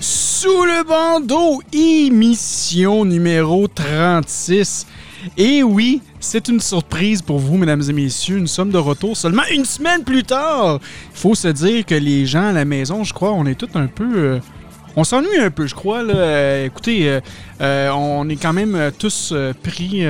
Sous le bandeau, émission numéro 36. Et oui, c'est une surprise pour vous, mesdames et messieurs. Nous sommes de retour seulement une semaine plus tard. Il faut se dire que les gens à la maison, je crois, on est tous un peu... euh, on s'ennuie un peu, je crois. Euh, écoutez, euh, on est quand même tous pris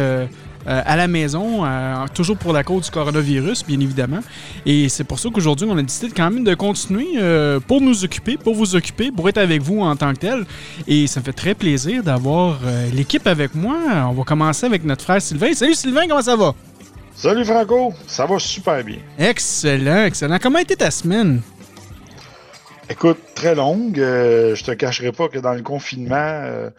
euh, à la maison, euh, toujours pour la cause du coronavirus, bien évidemment. Et c'est pour ça qu'aujourd'hui, on a décidé quand même de continuer euh, pour nous occuper, pour vous occuper, pour être avec vous en tant que tel. Et ça me fait très plaisir d'avoir l'équipe avec moi. On va commencer avec notre frère Sylvain. Salut Sylvain, comment ça va? Salut Franco, ça va super bien. Excellent, excellent. Comment a été ta semaine? Écoute, très longue. euh, je te cacherai pas que dans le confinement, euh,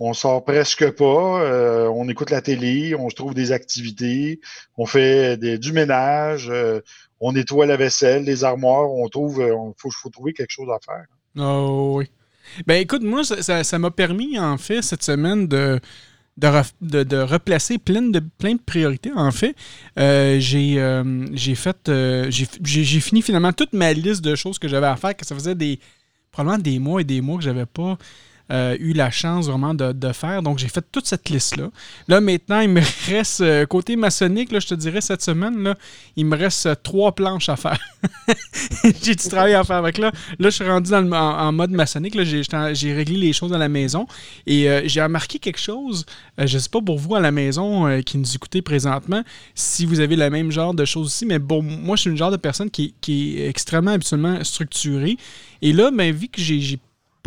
on sort presque pas. euh, on écoute la télé, on se trouve des activités, on fait du ménage, on nettoie la vaisselle, les armoires. On trouve, on faut, faut trouver quelque chose à faire. Oh oui. Ben écoute, moi, ça m'a permis, en fait, cette semaine de, de, de- replacer plein de, priorités. En fait, Euh, j'ai euh, j'ai fait. euh, j'ai fini finalement toute ma liste de choses que j'avais à faire, que ça faisait des probablement des mois et des mois que j'avais pas. Euh, eu la chance vraiment de, faire. Donc, j'ai fait toute cette liste-là. Là, maintenant, il me reste, euh, côté maçonnique, là, je te dirais, cette semaine, là, il me reste euh, trois planches à faire. j'ai du travail à faire avec là. Là, je suis rendu dans en, mode maçonnique. J'ai réglé les choses à la maison. Et j'ai remarqué quelque chose. je ne sais pas pour vous à la maison qui nous écoutez présentement, si vous avez le même genre de choses aussi. Mais bon, moi, je suis une genre de personne qui, qui est extrêmement habituellement structurée. Et là, ben, vu que j'ai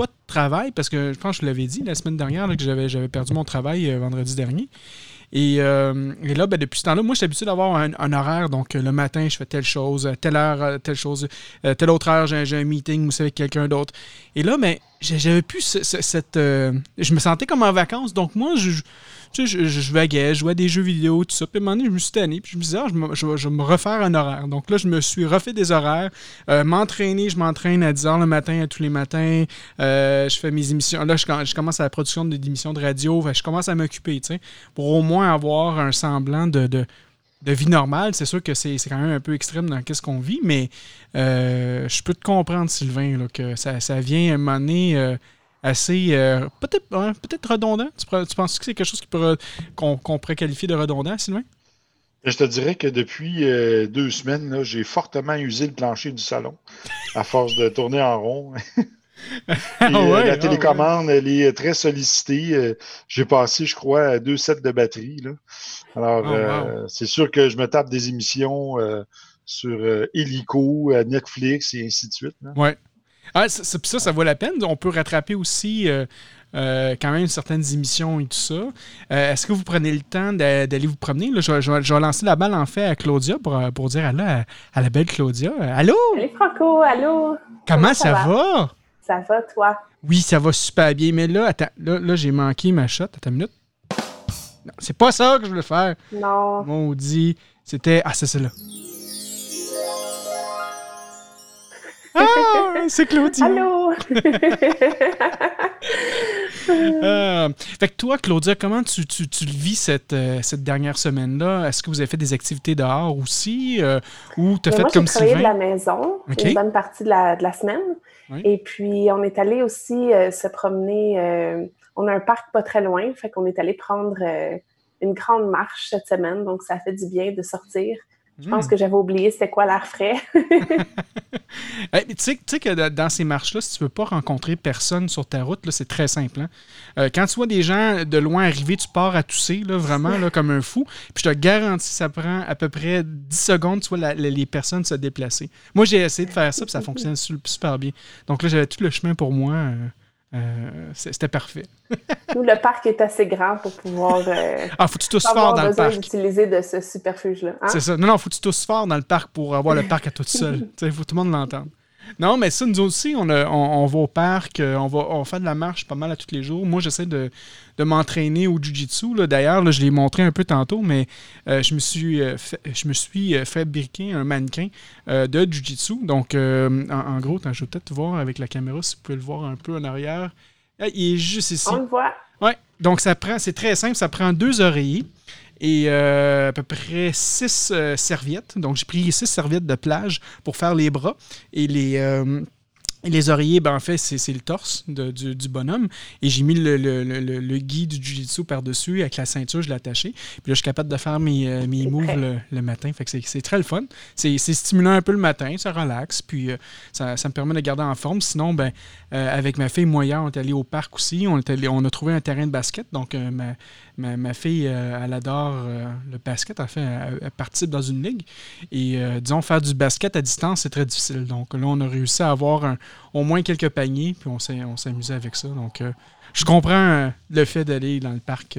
de travail, parce que je pense que je l'avais dit la semaine dernière que j'avais j'avais perdu mon travail euh, vendredi dernier. Et, euh, et là, ben, depuis ce temps-là, moi, je suis habitué d'avoir un, un horaire. Donc, euh, le matin, je fais telle chose, telle heure, telle chose, telle autre heure, j'ai j'ai un meeting ou c'est avec quelqu'un d'autre. Et là, ben, j'ai- j'avais plus ce- ce- cette. je me sentais comme en vacances. Donc, moi, je- tu je, je, vaguais, je jouais à des jeux vidéo, tout ça. Puis à un moment donné, je me suis tanné. Puis je me disais, ah, je, me- je vais- me refaire un horaire. Donc là, je me suis refait des horaires. Euh, m'entraîner, je m'entraîne à 10 h le matin, à tous les matins. Euh, je fais mes émissions. Là, je, commence à la production d'émissions de radio. Je commence à m'occuper, tu sais, pour au moins avoir un semblant de, de, vie normale. C'est sûr que c'est quand même un peu extrême dans ce qu'on vit, mais euh, je peux te comprendre, Sylvain, que ça, ça vient à un moment donné assez. euh, peut-être ouais, peut-être redondant. Tu, tu penses que c'est quelque chose qu'on pourrait qualifier de redondant, Sylvain? Je te dirais que depuis euh, deux semaines, j'ai fortement usé le plancher du salon à force de tourner en rond. Et, Ah euh, ouais, la ah télécommande, elle est très sollicitée. J'ai passé, je crois, à deux sets de batterie. Là. Alors, Oh, wow. c'est sûr que je me tape des émissions euh, sur Helico, Netflix et ainsi de suite. là. Ouais. Ah, ça, ça- puis ça, ça vaut la peine. On peut rattraper aussi euh, euh, quand même certaines émissions et tout ça. Euh, Est-ce que vous prenez le temps d'a- d'aller vous promener? Là, je, vais- je vais- je vais lancer la balle en fait à Claudia pour, pour dire allô à, à la belle Claudia. Allô? Salut Franco, allô? Comment, ça ça, va? va? Ça va, toi? Oui, ça va super bien. Mais là, attends, là, là j'ai manqué ma shot. Attends une minute. Non, c'est pas ça que je voulais faire. Non. Maudit. C'était. Ah, c'est celle-là. Ah, c'est Claudia. Allô? Euh, fait que toi, Claudia, comment tu, tu, tu le vis cette, euh, cette dernière semaine-là? Est-ce que vous avez fait des activités dehors aussi? euh, ou t'as Mais fait moi, comme j'ai travaillé de Sylvain? la maison une bonne partie de la, de la semaine. Oui. Et puis, on est allé aussi euh, se promener. on a un parc pas très loin, fait qu'on est allé prendre une grande marche cette semaine. Donc, ça fait du bien de sortir, Je pense que j'avais oublié c'était quoi l'air frais. tu sais que dans ces marches-là, si tu ne veux pas rencontrer personne sur ta route, c'est très simple. Hein. Euh, quand tu vois des gens de loin arriver, tu pars à tousser, là, vraiment là, comme un fou. Puis je te garantis, ça prend à peu près 10 secondes, tu vois les personnes se déplacer. Moi, j'ai essayé de faire ça, puis ça fonctionne super bien. Donc là, j'avais tout le chemin pour moi. Euh, euh, c'était parfait. Nous, le parc est assez grand pour pouvoir. Euh, ah, faut que tu tousses fort dans le parc. d'utiliser de ce superfuge-là. Hein? C'est ça. Non, non, faut que tu tousses fort dans le parc pour avoir le parc à tout seul. Il faut que tout le monde l'entende. Non, mais ça, nous aussi, on, on, va au parc, euh, on va on fait de la marche pas mal à tous les jours. Moi, j'essaie de, m'entraîner au Jiu-Jitsu. D'ailleurs, je l'ai montré un peu tantôt, mais euh, je me suis euh, fait, je me suis fabriqué un mannequin de Jiu-Jitsu. Donc, en, gros, je vais peut-être voir avec la caméra si vous pouvez le voir un peu en arrière. Ah, il est juste ici. On le voit. Ouais. Donc, ça prend, c'est très simple, ça prend deux oreillers et euh, à peu près six euh, serviettes. Donc, j'ai pris six serviettes de plage pour faire les bras et les. Euh, les oreillers, ben, en fait, c'est le torse du, bonhomme. Et j'ai mis le, le, le, gui du jiu-jitsu par-dessus avec la ceinture, je l'ai attaché. Puis là, je suis capable de faire mes, mes moves le, matin. Fait que c'est très le fun. C'est stimulant un peu le matin, ça relaxe. Puis ça, ça, me permet de garder en forme. Sinon, ben, avec ma fille moyenne, on est allé au parc aussi. On, est allé, on a trouvé un terrain de basket. Donc, ma, Ma, fille, euh, elle adore euh, le basket. En fait, elle, participe dans une ligue. Et euh, disons, faire du basket à distance, c'est très difficile. Donc là, on a réussi à avoir au moins quelques paniers, puis on s'est amusé avec ça. Donc, je comprends le fait d'aller dans le parc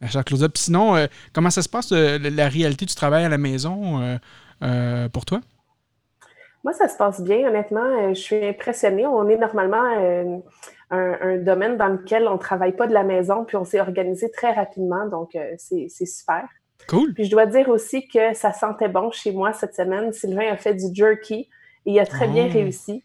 à chaque Puis sinon, comment ça se passe, la réalité du travail à la maison pour toi? Moi, ça se passe bien, honnêtement. Je suis impressionnée. On est normalement un, domaine dans lequel on ne travaille pas de la maison, puis on s'est organisé très rapidement, donc euh, c'est super. Cool. Puis je dois dire aussi que ça sentait bon chez moi cette semaine. Sylvain a fait du jerky et il a très bien oh. réussi.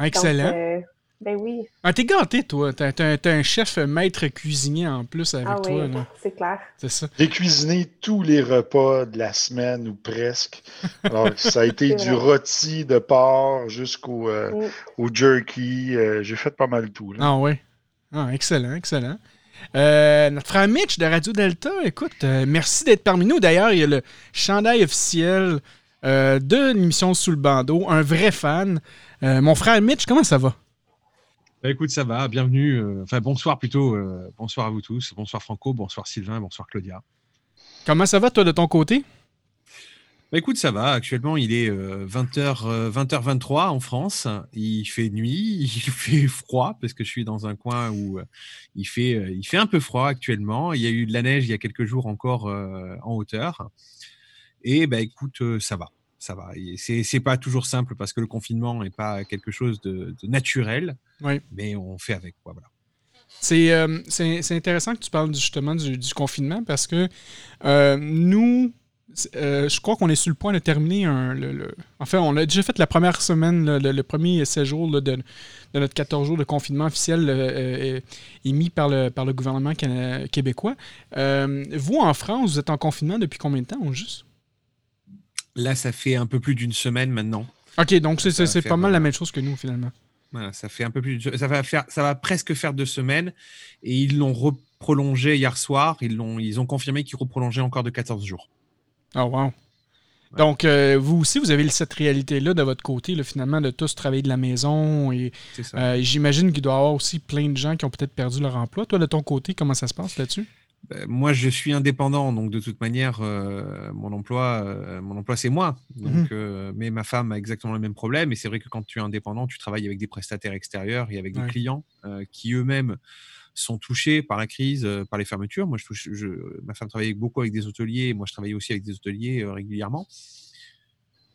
Excellent. Euh, ben oui. Ah, t'es gâté, toi. T'as, un chef maître cuisinier en plus avec ah toi. Oui, c'est clair. C'est ça. J'ai cuisiné tous les repas de la semaine ou presque. Alors, ça a été du rôti de porc jusqu'au euh, mm. au jerky. Euh, j'ai fait pas mal tout. Ah oui. Ah, excellent, excellent. Euh, notre frère Mitch de Radio Delta, écoute, merci d'être parmi nous. D'ailleurs, il y a le chandail officiel de l'émission Sous le bandeau, un vrai fan. mon frère Mitch, comment ça va? Bah, écoute, ça va. Bienvenue. Euh, enfin, bonsoir plutôt. Euh, bonsoir à vous tous. Bonsoir Franco. Bonsoir Sylvain. Bonsoir Claudia. Comment ça va, toi, de ton côté? Bah, écoute, ça va. Actuellement, il est 20h, 20h23 en France. Il fait nuit, il fait froid parce que je suis dans un coin où euh, il fait, il fait un peu froid actuellement. Il y a eu de la neige il y a quelques jours encore en hauteur. Et bah, écoute, ça va ça va. C'est pas toujours simple parce que le confinement n'est pas quelque chose de, naturel, mais on fait avec. Quoi, voilà. Euh, c'est intéressant que tu parles justement du, confinement parce que euh, nous, euh, je crois qu'on est sur le point de terminer un. Le, Enfin, on a déjà fait la première semaine, le, premier séjour de, de, notre 14 jours de confinement officiel émis par le, par le gouvernement québécois. vous, en France, vous êtes en confinement depuis combien de temps, juste? Là, ça fait un peu plus d'une semaine maintenant. Ok, donc c'est pas mal la même chose que nous finalement. Voilà, ça fait un peu plus. Ça va faire, ça va presque faire deux semaines, et ils l'ont reprolongé hier soir. Ils l'ont, ils ont confirmé qu'ils reprolongeaient encore de 14 jours. Oh wow. Donc, euh, vous aussi, vous avez cette réalité-là de votre côté, là, finalement, de tous travailler de la maison. Et euh, j'imagine qu'il doit y avoir aussi plein de gens qui ont peut-être perdu leur emploi. Toi, de ton côté, comment ça se passe là-dessus? Ben, moi, je suis indépendant, donc de toute manière, euh, mon emploi, euh, mon emploi, c'est moi. Donc, mmh euh, mais ma femme a exactement le même problème. Et c'est vrai que quand tu es indépendant, tu travailles avec des prestataires extérieurs et avec des clients qui eux-mêmes sont touchés par la crise, par les fermetures. Moi, je, je, ma femme travaille beaucoup avec des hôteliers. Moi, je travaille aussi avec des hôteliers régulièrement.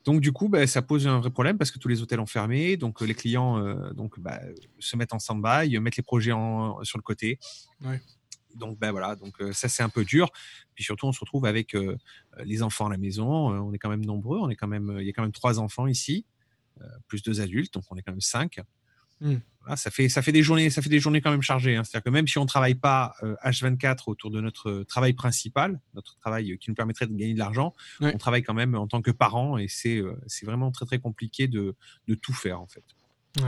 Donc du coup, bah, ça pose un vrai problème parce que tous les hôtels ont fermé, donc les clients donc, bah, se mettent en stand-by, mettent les projets en, sur le côté. Ouais donc ben voilà, donc ça c'est un peu dur. Puis surtout, on se retrouve avec les enfants à la maison. on est quand même nombreux. On est quand même, il y a quand même trois enfants ici, plus deux adultes, donc on est quand même cinq. Mmh. ça fait ça fait des journées, ça fait des journées quand même chargées. Hein. C'est-à-dire que même si on travaille pas H24 autour de notre travail principal, notre travail qui nous permettrait de gagner de l'argent, on travaille quand même en tant que parent et c'est c'est vraiment très très compliqué de, de tout faire en fait.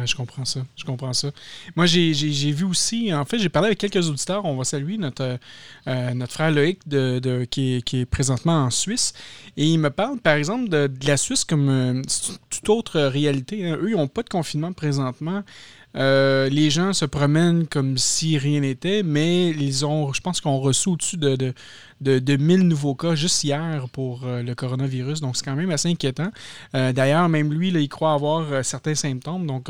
Je comprends ça. Je comprends ça. Moi, j'ai vu aussi, en fait, j'ai parlé avec quelques auditeurs. On va saluer notre, euh, notre frère Loïc de, qui, est, présentement en Suisse. Et il me parle, par exemple, de, la Suisse comme euh, toute autre réalité. Hein. Eux, ils n'ont pas de confinement présentement. Euh, les gens se promènent comme si rien n'était, mais ils ont, je pense qu'on reçu au-dessus de, de, de, 1000 nouveaux cas juste hier pour euh, le coronavirus. Donc, c'est quand même assez inquiétant. Euh, d'ailleurs, même lui, il croit avoir certains symptômes. Donc,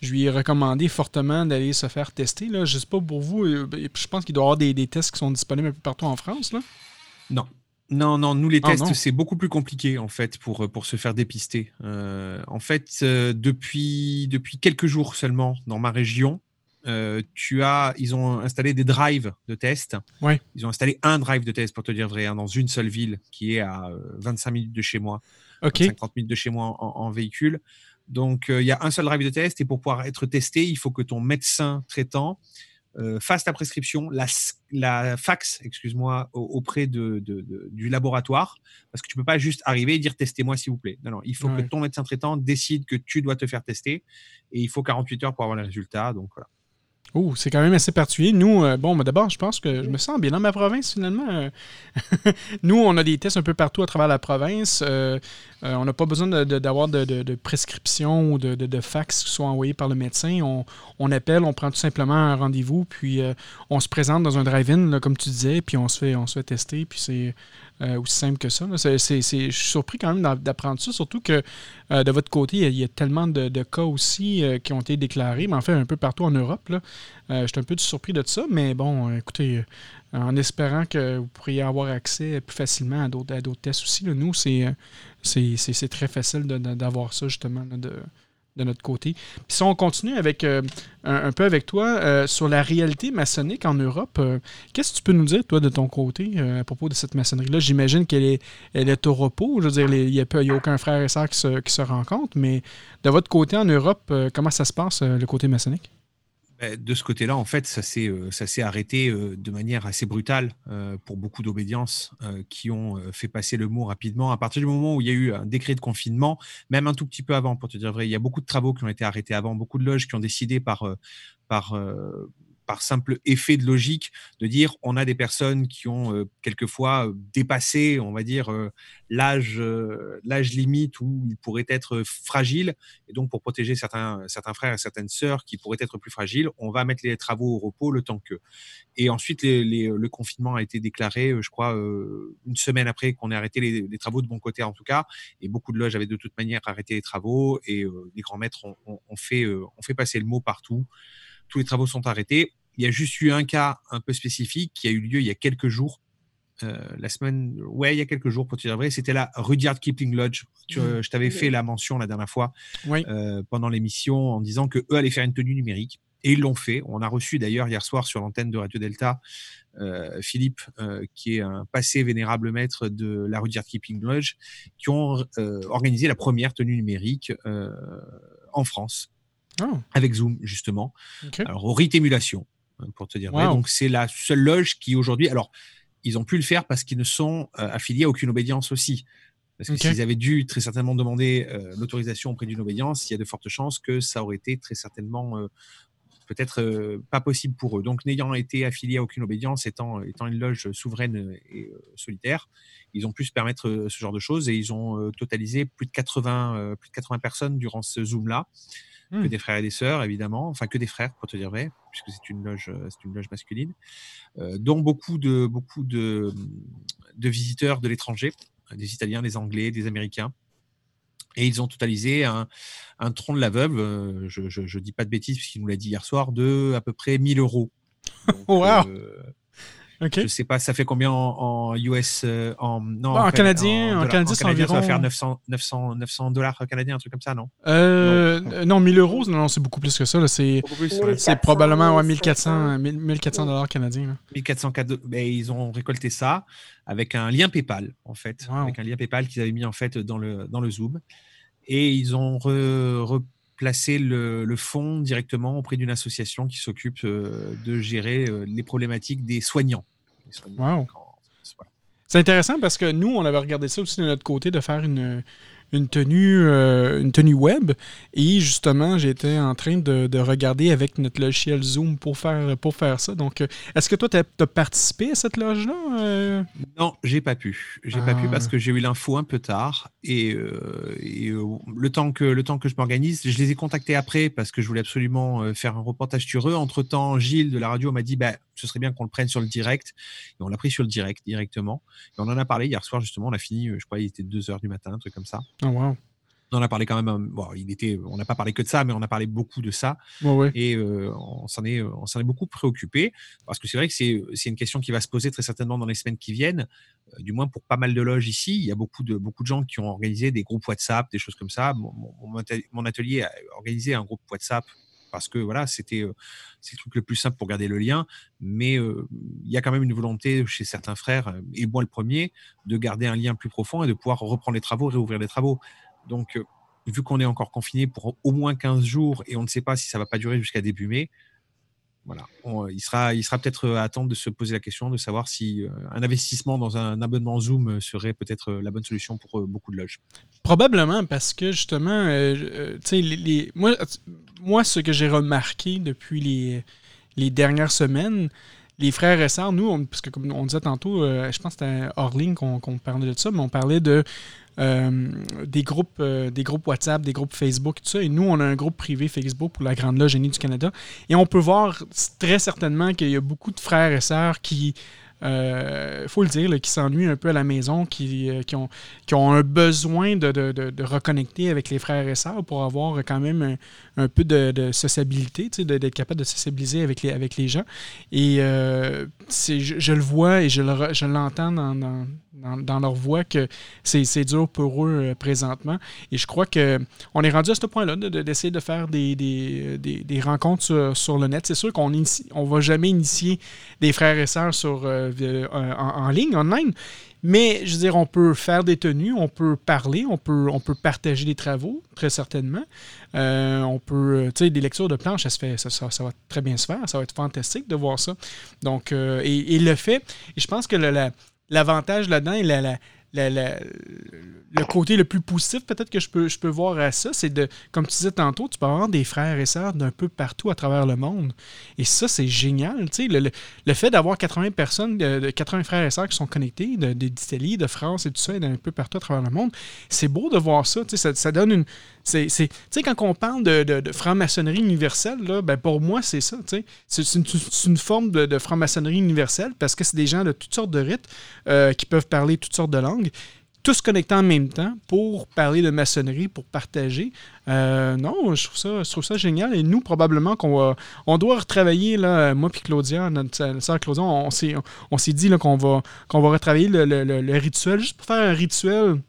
je lui ai recommandé fortement d'aller se faire tester. Là. Je ne sais pas pour vous, je pense qu'il doit y avoir des, des, tests qui sont disponibles un peu partout en France. Là. Non, non, non, nous les ah, tests, c'est beaucoup plus compliqué en fait pour, euh, pour se faire dépister. Euh, en fait, euh, depuis, depuis quelques jours seulement dans ma région, tu as, ils ont installé des drives de tests. Ouais. Ils ont installé un drive de test pour te dire vrai hein, dans une seule ville qui est à 25 minutes de chez moi, okay. 50 minutes de chez moi en, en véhicule. Donc il y a un seul drive de test et pour pouvoir être testé, il faut que ton médecin traitant fasse ta prescription, la, la fax, excuse-moi, auprès de, du laboratoire, parce que tu peux pas juste arriver et dire testez-moi s'il vous plaît. Non, non, il faut que ton médecin traitant décide que tu dois te faire tester et il faut 48 heures pour avoir les résultats. Donc voilà. Oh, c'est quand même assez particulier. Nous, euh, bon, d'abord, je pense que je me sens bien dans ma province, finalement. Nous, on a des tests un peu partout à travers la province. Euh, euh, on n'a pas besoin d'avoir de, prescription ou de, fax qui soient envoyés par le médecin. On, appelle, on prend tout simplement un rendez-vous, puis on se présente dans un drive-in, comme tu disais, puis on se fait, tester, puis c'est euh, aussi simple que ça. je suis surpris quand même d'apprendre ça, surtout que euh, de votre côté, il y, a, tellement de, cas aussi euh, qui ont été déclarés, mais en fait un peu partout en Europe. Je suis un peu surpris de ça, mais bon, écoutez, en espérant que vous pourriez avoir accès plus facilement à d'autres tests aussi. nous, c'est très facile d'avoir ça justement. de, de notre côté. Puis si on continue avec euh, un, peu avec toi euh, sur la réalité maçonnique en Europe, euh, qu'est-ce que tu peux nous dire, toi, de ton côté, à propos de cette maçonnerie-là? J'imagine qu'elle est, elle est au repos. Je veux dire, il n'y a, a, aucun frère et sœur qui se, qui se rencontrent, mais de votre côté en Europe, comment ça se passe, le côté maçonnique? Bah, de ce côté-là, en fait, ça s'est euh, arrêté euh, de manière assez brutale euh, pour beaucoup d'obédiences qui ont fait passer le mot rapidement. À partir du moment où il y a eu un décret de confinement, même un tout petit peu avant, pour te dire vrai, il y a beaucoup de travaux qui ont été arrêtés avant, beaucoup de loges qui ont décidé par, par par simple effet de logique de dire on a des personnes qui ont euh, quelquefois euh, dépassé, on va dire, euh, l'âge l'âge limite où ils pourraient être fragiles. Et donc, pour protéger certains, certains frères et certaines sœurs qui pourraient être plus fragiles, on va mettre les travaux au repos le temps que. Et ensuite, le confinement a été déclaré, je crois, une semaine après qu'on ait arrêté les, travaux de bon côté, en tout cas. Et beaucoup de loges avaient de toute manière arrêté les travaux et les grands maîtres ont, fait, ont fait passer le mot partout tous les travaux sont arrêtés. Il y a juste eu un cas un peu spécifique qui a eu lieu il y a quelques jours. Euh, la semaine, ouais, il y a quelques jours pour te dire vrai, c'était la Rudyard Kipling Lodge. Mmh. je t'avais fait la mention la dernière fois euh, pendant l'émission en disant que eux allaient faire une tenue numérique et ils l'ont fait. On a reçu d'ailleurs hier soir sur l'antenne de Radio Delta euh, Philippe, qui est un passé vénérable maître de la Rudyard Kipling Lodge, qui ont organisé la première tenue numérique en France. Oh. Avec Zoom, justement. Alors, au rite émulation. Euh, pour te dire. donc, c'est la seule loge qui aujourd'hui. Alors, ils ont pu le faire parce qu'ils ne sont euh, affiliés à aucune obédience aussi. Parce que s'ils avaient dû très certainement demander euh, l'autorisation auprès d'une obédience, il y a de fortes chances que ça aurait été très certainement peut-être pas possible pour eux. Donc, n'ayant été affiliés à aucune obédience, étant, étant une loge souveraine et solitaire, ils ont pu se permettre ce genre de choses et ils ont totalisé plus de 80, plus de 80 personnes durant ce Zoom-là que mmh. des frères et des sœurs, évidemment, enfin que des frères, pour te dire vrai, puisque c'est une loge, euh, c'est une loge masculine, euh, dont beaucoup de beaucoup de, de visiteurs de l'étranger, des Italiens, des Anglais, des Américains. Et ils ont totalisé un, un tronc de la veuve, euh, je ne dis pas de bêtises puisqu'il nous l'a dit hier soir, de à peu près 1000 euros. wow. Je sais pas, ça fait combien en, US euh, en, non, en, canadien, en, canadien, Ça va faire 900, 900, 900 dollars canadiens, un truc comme ça, non? Euh, non, 1000 euros, non, c'est beaucoup plus que ça. C'est probablement ouais, 1400, 1400 dollars canadiens. 1400 ben, ils ont récolté ça avec un lien PayPal, en fait. Avec un lien PayPal qu'ils avaient mis en fait dans le, dans le Zoom. Et ils ont replacé le, le fonds directement auprès d'une association qui s'occupe euh, de gérer les problématiques des soignants. C'est intéressant parce que nous, on avait regardé ça aussi de notre côté, de faire une, une tenue, euh, une tenue web. Et justement, j'étais en train de, regarder avec notre logiciel Zoom pour faire, pour faire ça. Donc, est-ce que toi, tu as, participé à cette loge-là? Non, j'ai pas pu. J'ai pas pu parce ah. que j'ai eu l'info un peu tard. Et, le, temps que, le temps que je m'organise, je les ai contactés après parce que je voulais absolument faire un reportage sur eux. Entre-temps, Gilles de la radio m'a dit bah, ce serait bien qu'on le prenne sur le direct. Et on l'a pris sur le direct directement. Et on en a parlé hier soir, justement. On a fini, je crois, il était 2 heures du matin, un truc comme ça. Oh, wow. On en a parlé quand même. Bon, il était, on n'a pas parlé que de ça, mais on a parlé beaucoup de ça. Et on s'en est, on s'en est beaucoup préoccupé parce que c'est vrai que c'est, une question qui va se poser très certainement dans les semaines qui viennent. du moins pour pas mal de loges ici, il y a beaucoup de beaucoup de gens qui ont organisé des groupes WhatsApp, des choses comme ça. mon atelier a organisé un groupe WhatsApp parce que voilà, c'était c'est le truc le plus simple pour garder le lien. Mais il y a quand même une volonté chez certains frères, et moi le premier, de garder un lien plus profond et de pouvoir reprendre les travaux, réouvrir les travaux. Donc, vu qu'on est encore confiné pour au moins 15 jours et on ne sait pas si ça va pas durer jusqu'à début mai, voilà, il sera, il sera peut-être à attendre de se poser la question de savoir si un investissement dans un abonnement Zoom serait peut-être la bonne solution pour beaucoup de loges. Probablement, parce que justement, moi, moi, ce que j'ai remarqué depuis les, dernières semaines, les frères et sœurs, nous, parce que comme on disait tantôt, je pense que c'était hors ligne qu'on parlait de ça, mais on parlait de euh, des, groupes, euh, des groupes WhatsApp, des groupes Facebook, tout ça. Et nous, on a un groupe privé Facebook pour la Grande Loge du Canada. Et on peut voir très certainement qu'il y a beaucoup de frères et sœurs qui euh, faut le dire, qui s'ennuient un peu à la maison, qui, qui, ont, qui ont un besoin de, reconnecter avec les frères et sœurs pour avoir quand même un, peu de, sociabilité, d'être capable de sociabiliser avec les, gens. Et euh, je, le vois et je l'entends dans, dans, leur voix que c'est dur pour eux euh, présentement. Et je crois qu'on est rendu à ce point-là d'essayer de, faire des, rencontres sur, le net. C'est sûr qu'on ne va jamais initier des frères et sœurs sur, euh, en, en, ligne, online. Mais je veux dire, on peut faire des tenues, on peut parler, on peut, partager des travaux, très certainement. Euh, on peut, tu sais, des lectures de planches, ça, se fait, ça, va très bien se faire, ça va être fantastique de voir ça. Donc, et, et, le fait, et je pense que l'avantage là-dedans et la, le côté le plus positif peut-être que je peux, voir à ça, c'est de, comme tu disais tantôt, tu peux avoir des frères et sœurs d'un peu partout à travers le monde. Et ça, c'est génial. Le, le, fait d'avoir 80 personnes, de, 80 frères et sœurs qui sont connectés d'Italie, de, France et tout ça, et d'un peu partout à travers le monde, c'est beau de voir ça. Ça, ça donne une, tu sais, quand on parle de, franc-maçonnerie universelle, là, ben pour moi, c'est ça. C'est une, une, forme de, franc-maçonnerie universelle parce que c'est des gens de toutes sortes de rites euh, qui peuvent parler toutes sortes de langues tous connectés en même temps pour parler de maçonnerie, pour partager. Euh, non, je trouve ça, je trouve ça génial. Et nous, probablement qu'on on doit retravailler, là, moi puis Claudia, notre sœur Claudia, on, s'est, on, s'est dit qu'on va, qu'on va retravailler le, le, rituel, juste pour faire un rituel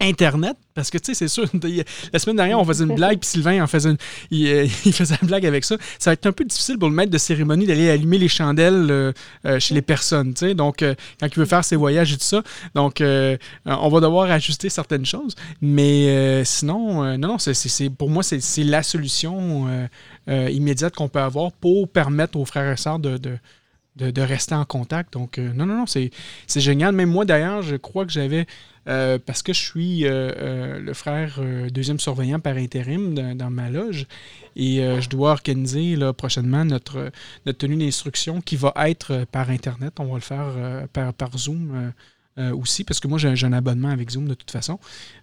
Internet, parce que tu sais, c'est sûr, la semaine dernière, on faisait une blague, puis Sylvain en faisait une, euh, il, faisait une blague avec ça. Ça va être un peu difficile pour le maître de cérémonie d'aller allumer les chandelles euh, euh, chez les personnes, tu sais. Donc, quand il veut faire ses voyages et tout ça. Donc, on va devoir ajuster certaines choses. Mais sinon, non, non, c'est, pour moi, c'est, la solution immédiate qu'on peut avoir pour permettre aux frères et sœurs de, de, rester en contact. Donc, non, non, non, c'est, génial. Même moi, d'ailleurs, je crois que j'avais euh, parce que je suis euh, euh, le frère deuxième surveillant par intérim dans, ma loge et je dois organiser là, prochainement notre, notre tenue d'instruction qui va être par Internet. On va le faire par, Zoom. aussi, parce que moi, j'ai un abonnement avec Zoom de toute façon.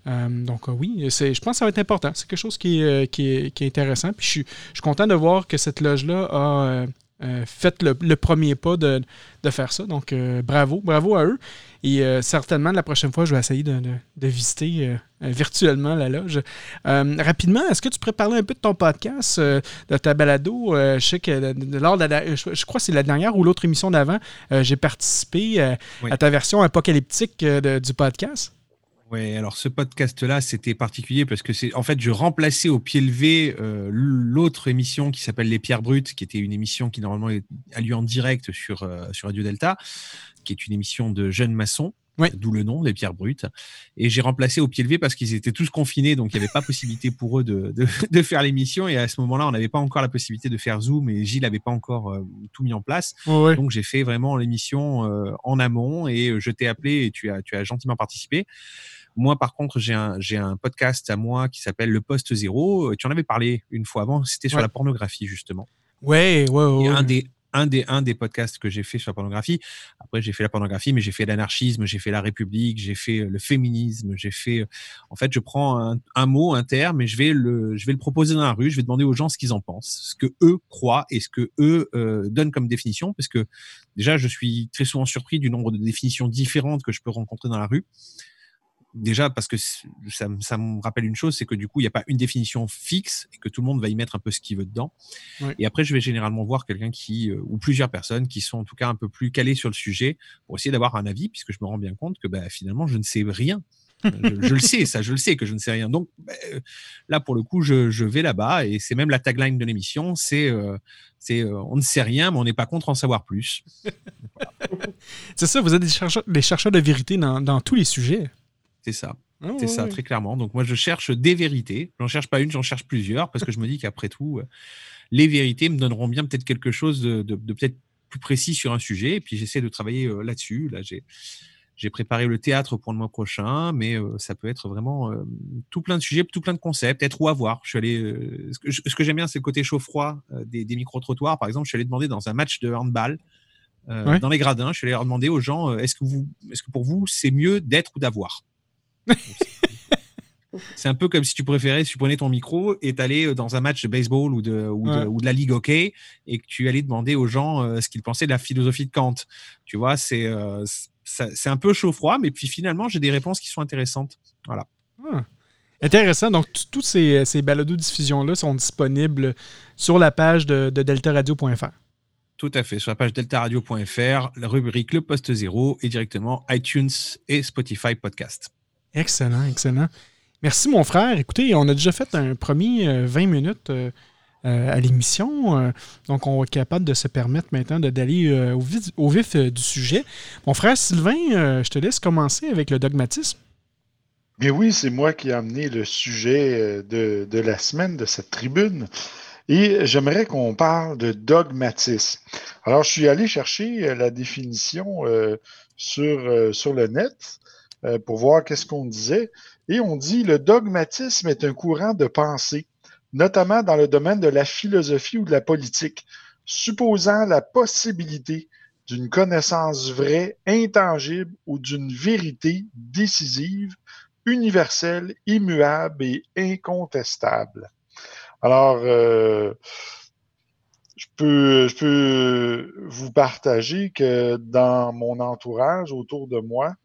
donc, oui, je pense que ça va être important. C'est quelque chose qui est, qui est, intéressant. Puis, je je suis, content de voir que cette loge-là a fait le, le, premier pas de, de faire ça. Donc, bravo, bravo à eux. Et euh, certainement, la prochaine fois, je vais essayer de, visiter euh, virtuellement la loge. Euh, rapidement, est-ce que tu pourrais parler un peu de ton podcast, de ta balado? je sais que lors de la, je, crois que c'est la dernière ou l'autre émission d'avant, j'ai participé à ta version apocalyptique du podcast. Oui, alors ce podcast-là, c'était particulier parce que c'est en fait, je remplaçais au pied levé l'autre émission qui s'appelle Les Pierres Brutes, qui était une émission qui normalement a lieu en direct sur, sur Radio Delta qui est une émission de jeunes maçons. D'où le nom, les pierres brutes. Et j'ai remplacé au pied levé parce qu'ils étaient tous confinés, donc il n'y avait pas possibilité pour eux de, de, faire l'émission. Et à ce moment-là, on n'avait pas encore la possibilité de faire Zoom et Gilles n'avait pas encore euh, tout mis en place. Donc j'ai fait vraiment l'émission euh, en amont et je t'ai appelé et tu as, tu as gentiment participé. Moi, par contre, j'ai un, j'ai un podcast à moi qui s'appelle Le Poste Zéro. Tu en avais parlé une fois avant, c'était sur Ouais. la pornographie, justement. Ouais, ouais, ouais. Et un des, un des, un des podcasts que j'ai fait sur la pornographie. Après, j'ai fait la pornographie, mais j'ai fait l'anarchisme, j'ai fait la République, j'ai fait euh, le féminisme, j'ai fait. euh, En fait, je prends un, un mot, un terme, et je vais le, je vais le proposer dans la rue. Je vais demander aux gens ce qu'ils en pensent, ce que eux croient et ce que eux euh, donnent comme définition, parce que déjà, je suis très souvent surpris du nombre de définitions différentes que je peux rencontrer dans la rue. Déjà parce que ça, me- ça me rappelle une chose, c'est que du coup, il n'y a pas une définition fixe et que tout le monde va y mettre un peu ce qu'il veut dedans. Ouais. Et après, je vais généralement voir quelqu'un qui, euh, ou plusieurs personnes qui sont en tout cas un peu plus calées sur le sujet pour essayer d'avoir un avis, puisque je me rends bien compte que bah, finalement, je ne sais rien. je, je le sais, ça, je le sais que je ne sais rien. Donc bah, euh, là, pour le coup, je, je vais là-bas et c'est même la tagline de l'émission, c'est euh, c'est euh, on ne sait rien, mais on n'est pas contre en savoir plus. C'est ça, vous êtes des chercheurs, des chercheurs de vérité dans, dans tous les sujets. C'est ça. Ah, C'est ça, très clairement. Donc moi, je cherche des vérités. J'en cherche pas une, j'en cherche plusieurs, parce que je me dis qu'après tout, euh, les vérités me donneront bien peut-être quelque chose de, de- de peut-être plus précis sur un sujet. Et puis j'essaie de travailler euh, là-dessus. Là, j'ai j'ai préparé le théâtre pour le mois prochain, mais euh, ça peut être vraiment euh, tout plein de sujets, tout plein de concepts, être ou avoir. Je suis allé. euh, ce que, ce j'aime bien, c'est le côté chaud-froid des, des micro-trottoirs. Par exemple, je suis allé demander dans un match de handball. euh, Ouais. Dans les gradins, je suis allé leur demander aux gens est-ce que vous, est-ce que pour vous c'est mieux d'être ou d'avoir? c'est un peu comme si tu préférais, si tu prenais ton micro et t'allais dans un match de baseball ou de, ou de, Ouais. ou de la ligue hockey et que tu allais demander aux gens euh, ce qu'ils pensaient de la philosophie de Kant. Tu vois, c'est euh, c'est un peu chaud-froid, mais puis finalement, j'ai des réponses qui sont intéressantes. Voilà. Ah. Intéressant. Donc, toutes ces, ces balados-diffusions-là sont disponibles sur la page de, de deltaradio.fr. Tout à fait. Sur la page deltaradio.fr, la rubrique Le Poste Zéro et directement iTunes et Spotify Podcast. Excellent, excellent. Merci, mon frère. Écoutez, on a déjà fait un premier euh, 20 minutes euh, euh, à l'émission. euh, donc, on est capable de se permettre maintenant d'aller euh, au vif, euh, du sujet. Mon frère Sylvain, euh, je te laisse commencer avec le dogmatisme. Mais oui, c'est moi qui ai amené le sujet euh, de, la semaine de cette tribune. Et j'aimerais qu'on parle de dogmatisme. Alors, je suis allé chercher euh, la définition euh, sur, euh, sur le net euh, pour voir qu'est-ce qu'on disait. Et on dit le dogmatisme est un courant de pensée, notamment dans le domaine de la philosophie ou de la politique, supposant la possibilité d'une connaissance vraie, intangible ou d'une vérité décisive universelle, immuable et incontestable. Alors, euh, je, peux, je peux vous partager que dans mon entourage, autour de moi,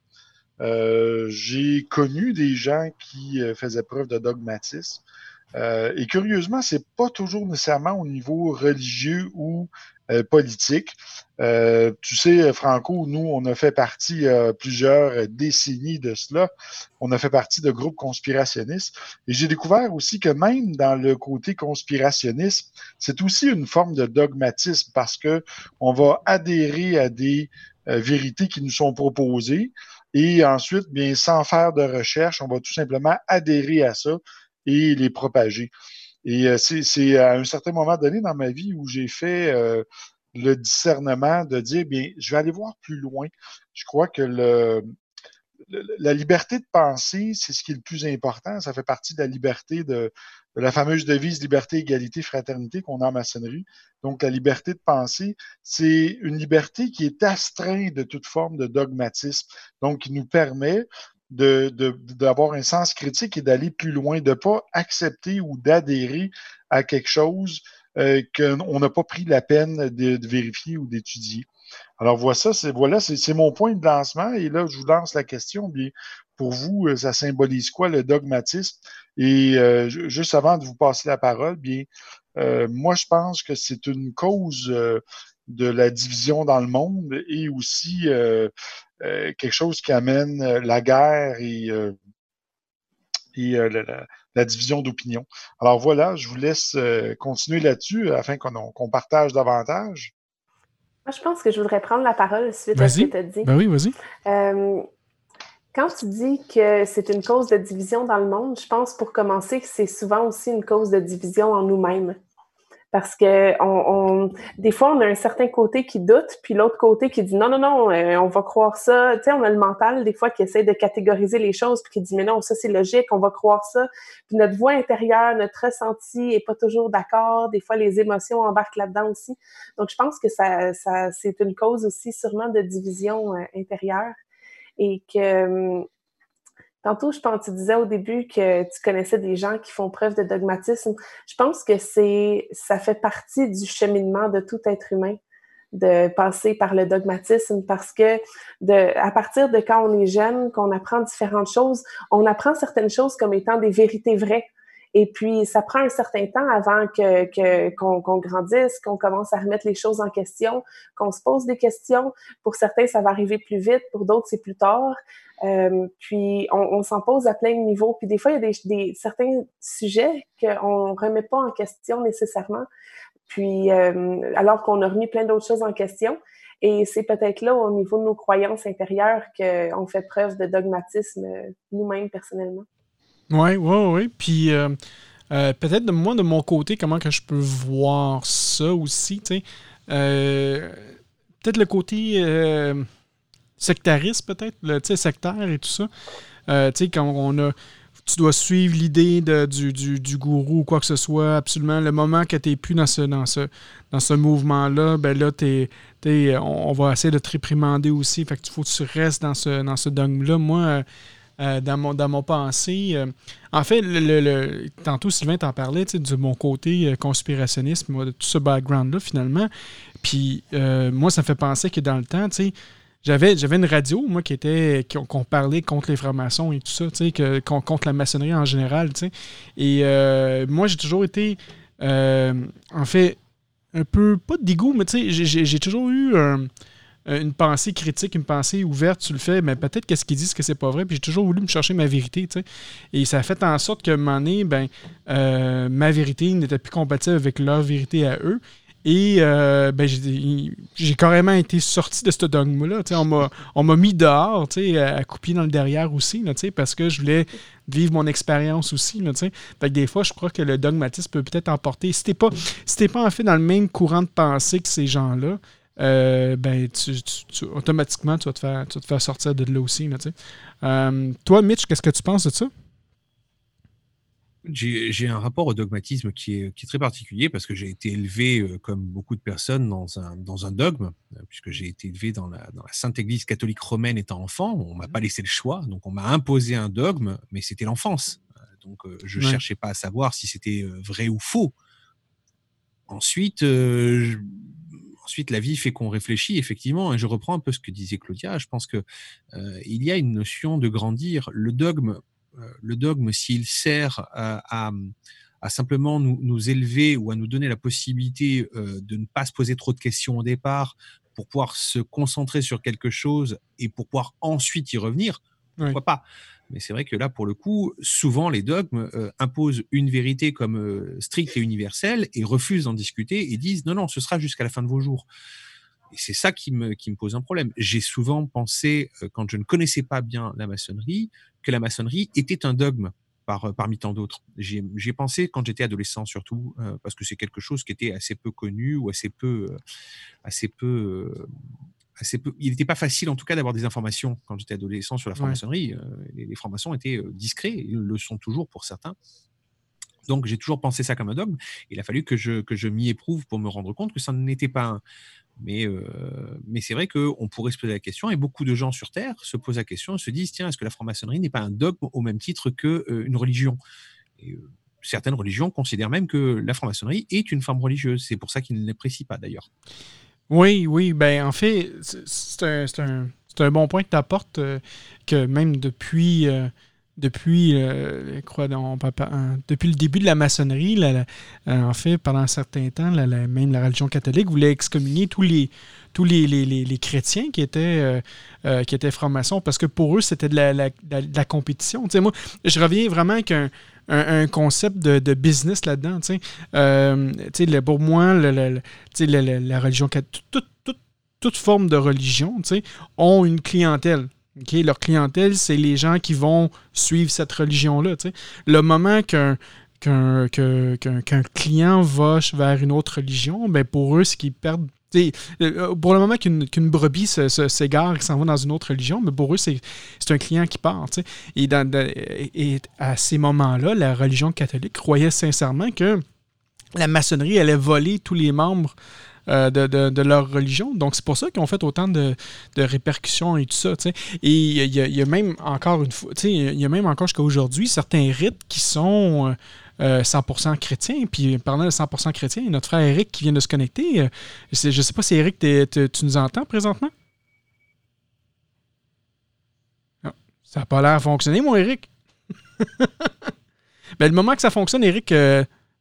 j'ai connu des gens qui euh, faisaient preuve de dogmatisme. Euh, et curieusement, c'est pas toujours nécessairement au niveau religieux ou euh, politique. Euh, tu sais, Franco, nous, on a fait partie euh, plusieurs décennies de cela. On a fait partie de groupes conspirationnistes. Et j'ai découvert aussi que même dans le côté conspirationniste, c'est aussi une forme de dogmatisme parce que on va adhérer à des euh, vérités qui nous sont proposées et ensuite, bien, sans faire de recherche, on va tout simplement adhérer à ça et les propager. Et euh, c'est à un certain moment donné dans ma vie où j'ai fait euh, le discernement de dire, bien, je vais aller voir plus loin. Je crois que le- la liberté de penser, c'est ce qui est le plus important. Ça fait partie de la liberté de, la fameuse devise liberté, égalité, fraternité qu'on a en maçonnerie. Donc, la liberté de penser, c'est une liberté qui est astreinte de toute forme de dogmatisme. Donc, qui nous permet d'avoir un sens critique et d'aller plus loin, de ne pas accepter ou d'adhérer à quelque chose qu'on n'a pas pris la peine de, vérifier ou d'étudier. Alors voilà, c'est mon point de lancement. Et là, je vous lance la question. Bien, pour vous, euh, ça symbolise quoi le dogmatisme? Et euh, ju- juste avant de vous passer la parole, bien, euh, moi, je pense que c'est une cause euh, de la division dans le monde et aussi euh, euh, quelque chose qui amène euh, la guerre et, euh, euh, la- la division d'opinion. Alors voilà, je vous laisse euh, continuer là-dessus afin qu'on partage davantage. Moi, je pense que je voudrais prendre la parole suite à ce Vas-y. que tu as dit. Ben oui, vas-y. Euh, quand tu dis que c'est une cause de division dans le monde, je pense pour commencer que c'est souvent aussi une cause de division en nous-mêmes. Parce que on, des fois, on a un certain côté qui doute, puis l'autre côté qui dit non, non, non, euh, on va croire ça. Tu sais, on a le mental, des fois, qui essaie de catégoriser les choses, puis qui dit mais non, ça c'est logique, on va croire ça. Puis notre voix intérieure, notre ressenti est pas toujours d'accord. Des fois, les émotions embarquent là-dedans aussi. Donc, je pense que ça, ça c'est une cause aussi sûrement de division euh, intérieure et que hum, Tantôt, je pense, tu disais au début que tu connaissais des gens qui font preuve de dogmatisme. Je pense que c'est, ça fait partie du cheminement de tout être humain de passer par le dogmatisme parce que à partir de quand on est jeune, qu'on apprend différentes choses, on apprend certaines choses comme étant des vérités vraies. Et puis, ça prend un certain temps avant que, qu'on, grandisse, qu'on commence à remettre les choses en question, qu'on se pose des questions. Pour certains, ça va arriver plus vite, pour d'autres, c'est plus tard. Euh, puis on, s'en pose à plein de niveaux. Puis des fois, il y a des, certains sujets qu'on ne remet pas en question nécessairement. Puis euh, alors qu'on a remis plein d'autres choses en question. Et c'est peut-être là, au niveau de nos croyances intérieures, qu'on fait preuve de dogmatisme nous-mêmes personnellement. Oui, oui, oui. Puis euh, peut-être de moi, de mon côté, comment que je peux voir ça aussi, tu sais. peut-être le côté sectariste peut-être, tu sais, sectaire et tout ça. Euh, tu sais, quand on a. Tu dois suivre l'idée du, du, gourou ou quoi que ce soit, absolument. Le moment que tu n'es plus dans ce, dans ce, dans ce mouvement-là, ben là, t'es, on, va essayer de te réprimander aussi. Fait que tu faut que tu restes dans ce, dans ce dogme-là. Moi, euh, euh, dans, mon, dans mon pensée. en fait, le, tantôt, Sylvain t'en parlait de mon côté conspirationniste, moi, de tout ce background-là, finalement. Puis, moi, ça me fait penser que dans le temps, tu sais, j'avais, j'avais une radio, moi, qui était qu'on parlait contre les francs-maçons et tout ça, que, contre la maçonnerie en général, tu sais. Et euh, moi, j'ai toujours été, euh, en fait, un peu, pas de dégoût, mais j'ai, toujours eu une pensée critique, une pensée ouverte sur le fait, mais peut-être qu'est-ce qu'ils disent que c'est pas vrai, puis j'ai toujours voulu me chercher ma vérité, tu sais. Et ça a fait en sorte que, un moment donné, ben, euh, ma vérité n'était plus compatible avec leur vérité à eux. Et euh, ben, j'ai carrément été sorti de ce dogme-là. On m'a mis dehors, à couper dans le derrière aussi, là, parce que je voulais vivre mon expérience aussi. Là, fait que des fois, je crois que le dogmatisme peut peut-être emporter. Si t'es pas, si pas en fait dans le même courant de pensée que ces gens-là, euh, ben, automatiquement, tu vas, te faire, te faire sortir de là aussi. Là, euh, toi, Mitch, qu'est-ce que tu penses de ça? j'ai un rapport au dogmatisme qui est, qui est très particulier parce que j'ai été élevé, euh, comme beaucoup de personnes, dans un, dans un dogme, euh, puisque j'ai été élevé dans la, dans la Sainte Église catholique romaine étant enfant. On m'a pas laissé le choix, donc on m'a imposé un dogme, mais c'était l'enfance. Donc je ne cherchais pas à savoir si c'était vrai ou faux. Ensuite, ensuite, la vie fait qu'on réfléchit effectivement, et je reprends un peu ce que disait Claudia. Je pense que il y a une notion de grandir. Le dogme euh, le dogme, s'il sert à, simplement nous, élever ou à nous donner la possibilité euh, de ne pas se poser trop de questions au départ pour pouvoir se concentrer sur quelque chose et pour pouvoir ensuite y revenir, pourquoi pas mais c'est vrai que là, pour le coup, souvent les dogmes euh, imposent une vérité comme stricte et universelle et refusent d'en discuter et disent non, non, ce sera jusqu'à la fin de vos jours. Et c'est ça qui me, qui me pose un problème. J'ai souvent pensé, quand je ne connaissais pas bien la maçonnerie, que la maçonnerie était un dogme par, euh, parmi tant d'autres. J'ai pensé quand j'étais adolescent surtout, euh, parce que c'est quelque chose qui était assez peu connu ou assez peu, euh, assez peu, assez peu. Il n'était pas facile en tout cas d'avoir des informations quand j'étais adolescent sur la franc-maçonnerie. les, les francs-maçons étaient discrets, ils le sont toujours pour certains. Donc j'ai toujours pensé ça comme un dogme. Il a fallu que je, que je m'y éprouve pour me rendre compte que ça n'était pas un, mais, euh, mais c'est vrai qu'on pourrait se poser la question, et beaucoup de gens sur Terre se posent la question et se disent tiens, est-ce que la franc-maçonnerie n'est pas un dogme au même titre qu'une euh, religion? Et, euh, Certaines religions considèrent même que la franc-maçonnerie est une forme religieuse. C'est pour ça qu'ils ne l'apprécient pas d'ailleurs. Oui, oui. Ben, en fait, c'est un, un, un, bon point que tu apportes, que même depuis depuis, euh, depuis le début de la maçonnerie, euh, en fait, pendant un certain temps, même la religion catholique voulait excommunier tous les, tous les, chrétiens qui étaient, euh, qui étaient francs-maçons parce que pour eux, c'était de la, compétition. moi, je reviens vraiment avec un, concept de, business là-dedans. pour moi, la, religion catholique, toute, toute forme de religion ont une clientèle leur clientèle, c'est les gens qui vont suivre cette religion-là. Le moment qu'un qu'un client va vers une autre religion, ben pour eux, ce qu'ils perdent euh, pour le moment qu'une brebis s'égare et s'en va dans une autre religion, mais pour eux, c'est un client qui part. Et, à ces moments-là, la religion catholique croyait sincèrement que la maçonnerie allait voler tous les membres euh, de, leur religion. Donc, c'est pour ça qu'ils ont fait autant de, répercussions et tout ça. Et il y, a même encore une fois, il y a même encore jusqu'à aujourd'hui certains rites qui sont. 100% euh, chrétiens. Puis parlant de 100% chrétien, notre frère Eric qui vient de se connecter. Euh, je ne sais pas si Eric, tu nous entends présentement? Ah, ça n'a pas l'air fonctionner, mon Eric. ben, le moment que ça fonctionne, Eric,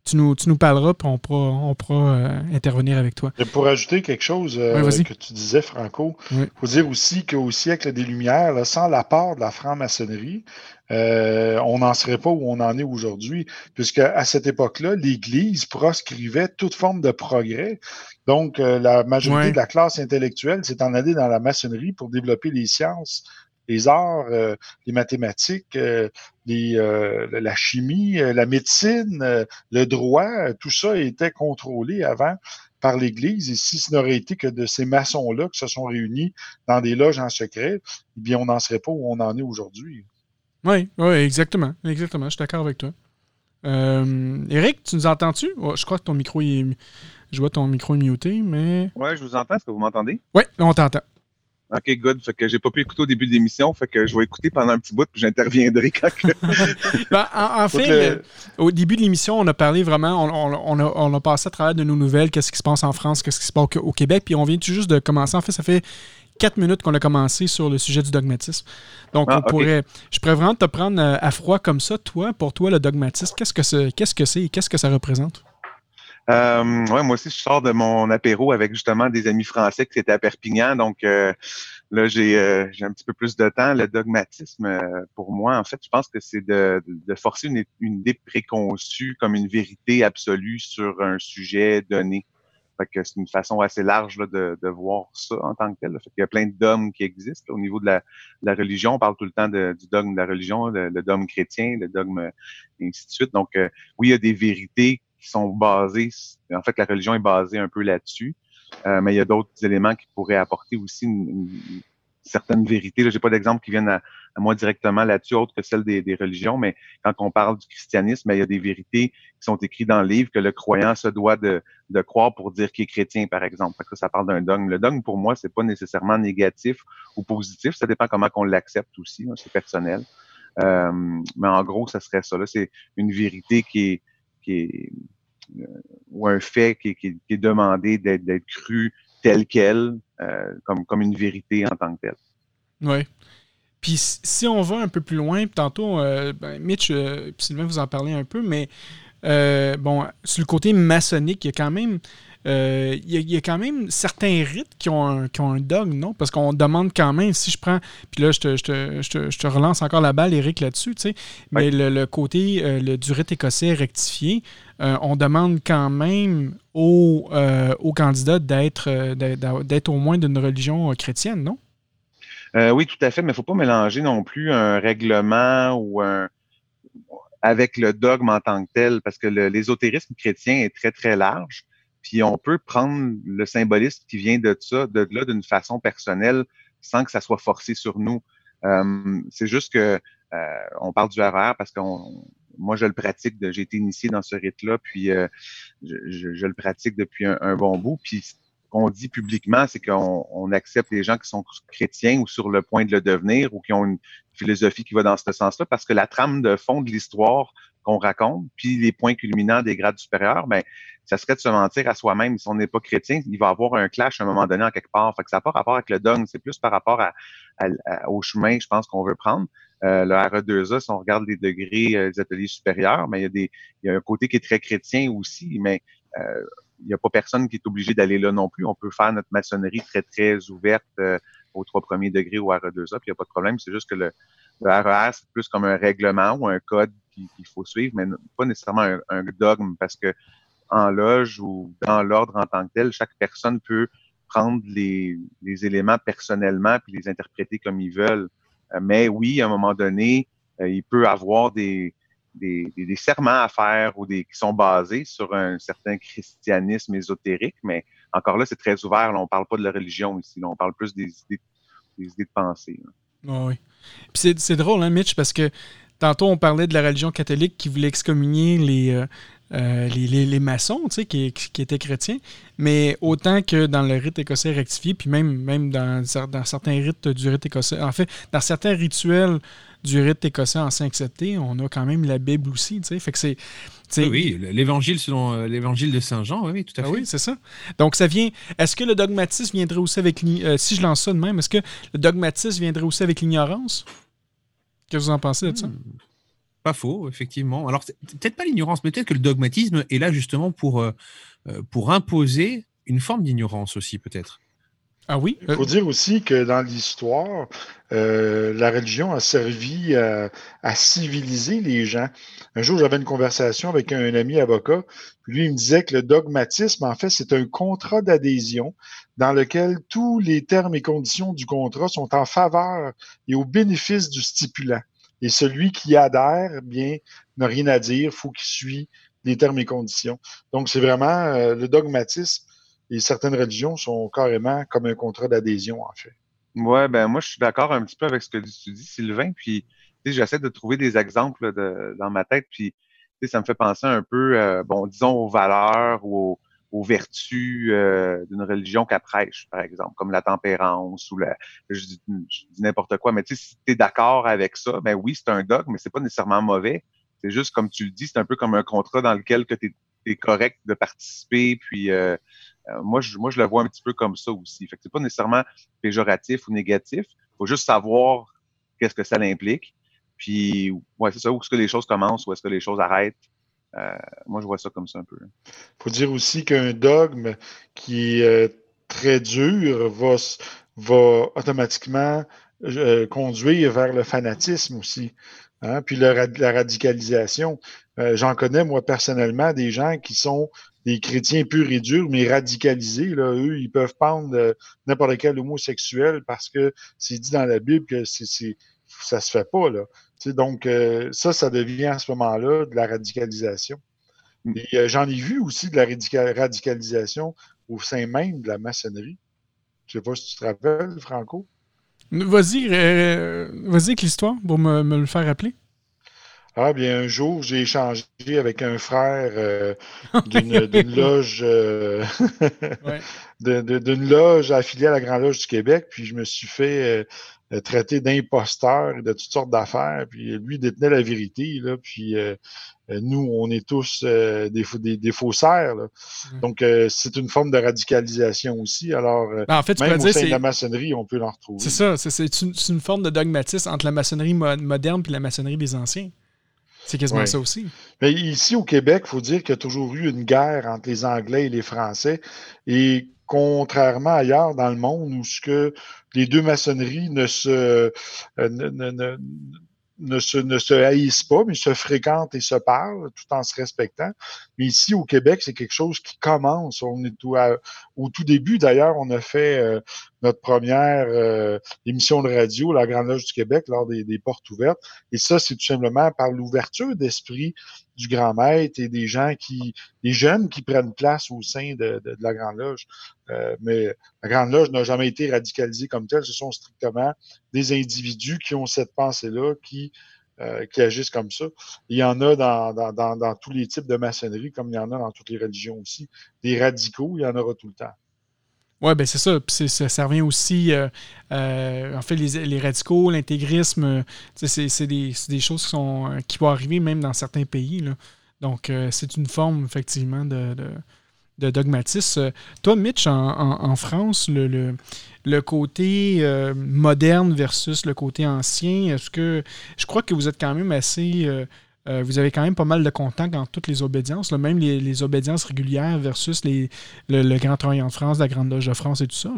tu nous, tu nous parleras, puis on pourra, on pourra euh, intervenir avec toi. Et pour ajouter quelque chose euh, que tu disais, Franco, il faut dire aussi qu'au siècle des Lumières, sans l'apport de la franc-maçonnerie, euh, on n'en serait pas où on en est aujourd'hui, puisque à cette époque-là, l'Église proscrivait toute forme de progrès. Donc, la majorité de la classe intellectuelle s'est en allée dans la maçonnerie pour développer les sciences les arts, euh, les mathématiques, euh, euh, la chimie, la médecine, le droit, tout ça était contrôlé avant par l'Église. Et si ce n'aurait été que de ces maçons-là qui se sont réunis dans des loges en secret, eh bien, on n'en serait pas où on en est aujourd'hui. Oui, oui, exactement. Exactement. Je suis d'accord avec toi. Euh, Eric, tu nous entends-tu? je crois que ton micro est. Je vois ton micro est muté, mais. Oui, je vous entends. Est-ce que vous m'entendez? Oui, on t'entend. OK, good. Fait que j'ai pas pu écouter au début de l'émission. Fait que je vais écouter pendant un petit bout puis j'interviendrai quand ben, en, fait, au début de l'émission, on a parlé vraiment, on, a, on, a, passé à travers de nos nouvelles, qu'est-ce qui se passe en France, qu'est-ce qui se passe au, Québec, puis on vient tout juste de commencer. En fait, ça fait quatre minutes qu'on a commencé sur le sujet du dogmatisme. Donc, ah, on pourrait, je pourrais vraiment te prendre euh, à froid comme ça, toi, pour toi, le dogmatisme, qu'est-ce que c'est, qu'est-ce que c'est et qu'est-ce que ça représente? Euh, ouais, moi aussi, je sors de mon apéro avec justement des amis français qui étaient à Perpignan. Donc euh, là, j'ai euh, un petit peu plus de temps. Le dogmatisme, euh, pour moi, en fait, je pense que c'est de, de forcer une, une, idée préconçue comme une vérité absolue sur un sujet donné. Fait que c'est une façon assez large là, de, de, voir ça en tant que tel. Fait qu'il y a plein de dogmes qui existent. Au niveau de la, la, religion, on parle tout le temps de, du dogme de la religion, le, le, dogme chrétien, le dogme et ainsi de suite. Donc, oui, il y a des vérités qui sont basés, en fait, la religion est basée un peu là-dessus, euh, mais il y a d'autres éléments qui pourraient apporter aussi une, certaine vérité. Je n'ai pas d'exemple qui viennent à, moi directement là-dessus, autre que celle des, religions, mais quand on parle du christianisme, il y a des vérités qui sont écrites dans le livre que le croyant se doit de, de croire pour dire qu'il est chrétien, par exemple. que ça parle d'un dogme. Le dogme, pour moi, c'est pas nécessairement négatif ou positif. Ça dépend comment on l'accepte aussi. c'est personnel. Euh, mais en gros, ça serait ça. C'est une vérité qui est, euh, ou un fait qui, est demandé d'être cru tel quel, euh, comme, comme une vérité en tant que telle. Oui. Puis si on va un peu plus loin, tantôt, euh, ben, Mitch, euh, Sylvain vous en parlez un peu, mais bon, sur le côté maçonnique, il y a quand même euh, il y, a quand même certains rites qui ont un, qui ont un dogme, non? Parce qu'on demande quand même, si je prends, puis là, je te, je te, je te, relance encore la balle, Eric, là-dessus, tu sais, mais le, côté euh, le, du rite écossais rectifié, euh, on demande quand même aux, aux candidats d'être, d'être au moins d'une religion chrétienne, non? oui, tout à fait, mais il ne faut pas mélanger non plus un règlement ou un avec le dogme en tant que tel, parce que l'ésotérisme chrétien est très, très large. Puis on peut prendre le symbolisme qui vient de ça, de là, d'une façon personnelle, sans que ça soit forcé sur nous. Euh, c'est juste que euh, on parle du RR parce que moi je le pratique, j'ai été initié dans ce rite-là, puis euh, je, le pratique depuis un, bon bout. Puis ce qu'on dit publiquement, c'est qu'on accepte les gens qui sont chrétiens ou sur le point de le devenir ou qui ont une philosophie qui va dans ce sens-là, parce que la trame de fond de l'histoire qu'on raconte, puis les points culminants des grades supérieurs, ben, ça serait de se mentir à soi-même. Si on n'est pas chrétien, il va avoir un clash à un moment donné en quelque part. Fait que ça n'a pas rapport avec le dogme, c'est plus par rapport à, au chemin, je pense, qu'on veut prendre. Euh, le RE2A, si on regarde les degrés euh, des ateliers supérieurs, mais il y, a des, il un côté qui est très chrétien aussi, mais euh, il n'y a pas personne qui est obligé d'aller là non plus. On peut faire notre maçonnerie très, très ouverte euh, aux trois premiers degrés au RE2A, puis il n'y a pas de problème. C'est juste que le, le RER, c'est plus comme un règlement ou un code qu'il faut suivre, mais pas nécessairement un, dogme, parce que en loge ou dans l'ordre en tant que tel, chaque personne peut prendre les, éléments personnellement puis les interpréter comme ils veulent. Euh, mais oui, à un moment donné, euh, il peut avoir des, des, serments à faire ou des qui sont basés sur un certain christianisme ésotérique, mais encore là, c'est très ouvert. Là, on parle pas de la religion ici. Là, on parle plus des idées, de pensée. oui. Puis c'est drôle, hein, Mitch, parce que tantôt, on parlait de la religion catholique qui voulait excommunier les, euh, euh, les, les, maçons, tu sais, qui, qui, étaient chrétiens, mais autant que dans le rite écossais rectifié, puis même, même dans, dans certains rites du rite écossais, en fait, dans certains rituels du rite écossais en 5-7 on a quand même la Bible aussi, tu sais, fait que c'est... Oui, l'évangile selon euh, l'évangile de Saint Jean, oui, tout à ah fait. oui, c'est ça. Donc ça vient. Est-ce que le dogmatisme viendrait aussi avec euh, si je lance ça de même, est-ce que le dogmatisme viendrait aussi avec l'ignorance? Qu'est-ce que vous en pensez de ça? Hmm. Pas faux, effectivement. Alors, peut-être pas l'ignorance, mais peut-être que le dogmatisme est là justement pour, euh, euh, pour imposer une forme d'ignorance aussi, peut-être. Ah oui? Il faut dire aussi que dans l'histoire, euh, la religion a servi à, civiliser les gens. Un jour, j'avais une conversation avec un, ami avocat. Lui, il me disait que le dogmatisme, en fait, c'est un contrat d'adhésion dans lequel tous les termes et conditions du contrat sont en faveur et au bénéfice du stipulant. Et celui qui adhère, bien, n'a rien à dire, faut qu'il suit les termes et conditions. Donc, c'est vraiment euh, le dogmatisme et certaines religions sont carrément comme un contrat d'adhésion, en fait. Ouais, ben moi, je suis d'accord un petit peu avec ce que tu dis, Sylvain. Puis, j'essaie de trouver des exemples dans ma tête. Puis, ça me fait penser un peu, euh, bon, disons, aux valeurs ou aux, vertus euh, d'une religion qu'elle prêche, par exemple, comme la tempérance ou la, je dis, n'importe quoi. Mais tu sais, si tu es d'accord avec ça, ben oui, c'est un dogme, mais c'est pas nécessairement mauvais. C'est juste, comme tu le dis, c'est un peu comme un contrat dans lequel tu es, correct de participer, puis euh, euh, moi, je, moi, je le vois un petit peu comme ça aussi. Fait que c'est pas nécessairement péjoratif ou négatif. faut juste savoir qu'est-ce que ça implique. Puis, ouais, c'est ça, où est-ce que les choses commencent, où est-ce que les choses arrêtent. Euh, moi, je vois ça comme ça un peu. Il faut dire aussi qu'un dogme qui est très dur va, va automatiquement euh, conduire vers le fanatisme aussi. Hein. Puis la radicalisation. J'en connais, moi, personnellement, des gens qui sont des chrétiens purs et durs, mais radicalisés. Là, eux, ils peuvent prendre euh, n'importe quel homosexuel parce que c'est dit dans la Bible que c'est, ça se fait pas. Là. donc, euh, ça, ça devient à ce moment-là de la radicalisation. Mm. Et euh, j'en ai vu aussi de la radicalisation au sein même de la maçonnerie. Je sais pas si tu te rappelles, Franco? Vas-y, vas-y avec l'histoire pour me, me le faire rappeler. Ah, bien, un jour, j'ai échangé avec un frère euh, d'une loge euh, d'une loge affiliée à la Grande Loge du Québec, puis je me suis fait euh, traiter d'imposteur et de toutes sortes d'affaires, puis lui détenait la vérité, là, puis nous, on est tous des, des, faussaires. Donc, c'est une forme de radicalisation aussi. Alors, ben, en fait, même au sein de la maçonnerie, on peut l'en retrouver. C'est ça, c'est une, une, forme de dogmatisme entre la maçonnerie moderne et la maçonnerie des anciens. C'est quasiment ça aussi. Mais ici au Québec, il faut dire qu'il y a toujours eu une guerre entre les Anglais et les Français. Et contrairement ailleurs dans le monde où ce que les deux maçonneries ne se, euh, ne se, ne se haïssent pas, mais se fréquentent et se parlent tout en se respectant. Mais ici, au Québec, c'est quelque chose qui commence. On est tout au tout début, d'ailleurs, on a fait euh, notre première euh, émission de radio, La Grande Loge du Québec, lors des, portes ouvertes. Et ça, c'est tout simplement par l'ouverture d'esprit du grand maître et des gens qui, des jeunes qui prennent place au sein de, de, la Grande Loge. Euh, mais la Grande Loge n'a jamais été radicalisée comme telle. Ce sont strictement des individus qui ont cette pensée-là, qui, euh, qui agissent comme ça. Il y en a dans, dans, dans, tous les types de maçonnerie, comme il y en a dans toutes les religions aussi. Des radicaux, il y en aura tout le temps. Oui, ben c'est ça. ça. Ça revient aussi, euh, euh, en fait, les, les radicaux, l'intégrisme, c'est des, des, choses qui, sont, qui vont arriver même dans certains pays. Là. Donc, c'est une forme, effectivement, de, dogmatisme. Toi, Mitch, en, en, France, le, le, côté moderne versus le côté ancien, est-ce que je crois que vous êtes quand même assez euh, vous avez quand même pas mal de contacts dans toutes les obédiences, même les, obédiences régulières versus les, le, Grand Orient de France, la Grande Loge de France et tout ça.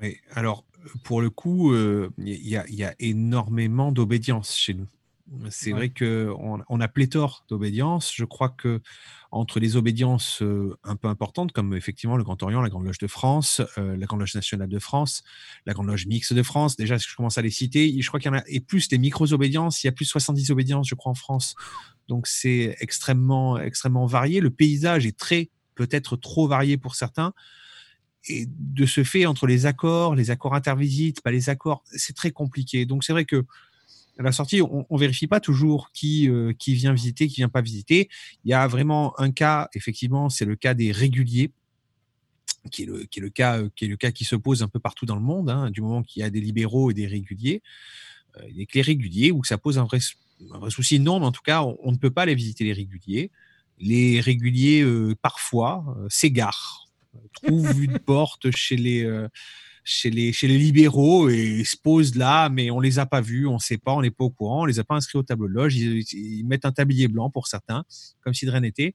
Oui, alors pour le coup, il euh, y, a énormément d'obédience chez nous. C'est vrai qu'on on a pléthore d'obédiences. Je crois que entre les obédiences euh, un peu importantes, comme effectivement le Grand Orient, la Grande Loge de France, euh, la Grande Loge nationale de France, la Grande Loge mixte de France, déjà, je commence à les citer, je crois qu'il y en a, et plus des micro-obédiences, il y a plus de 70 obédiences, je crois, en France. Donc c'est extrêmement, extrêmement varié. Le paysage est très, peut-être trop varié pour certains et de ce fait, entre les accords, les accords intervisites, pas les accords, c'est très compliqué. Donc c'est vrai que à la sortie, on, on vérifie pas toujours qui euh, qui vient visiter, qui vient pas visiter. Il y a vraiment un cas, effectivement, c'est le cas des réguliers, qui est le qui est le cas qui est le cas qui se pose un peu partout dans le monde, hein, du moment qu'il y a des libéraux et des réguliers. Euh, les réguliers où ça pose un vrai, un vrai souci. Non, mais en tout cas, on, on, ne peut pas aller visiter les réguliers. Les réguliers euh, parfois euh, s'égarent, trouvent une porte chez les chez les, chez les libéraux et ils se posent là, mais on les a pas vus, on sait pas, on n'est pas au courant, on les a pas inscrits au tableau de loge. Ils, ils mettent un tablier blanc pour certains, comme si de rien n'était.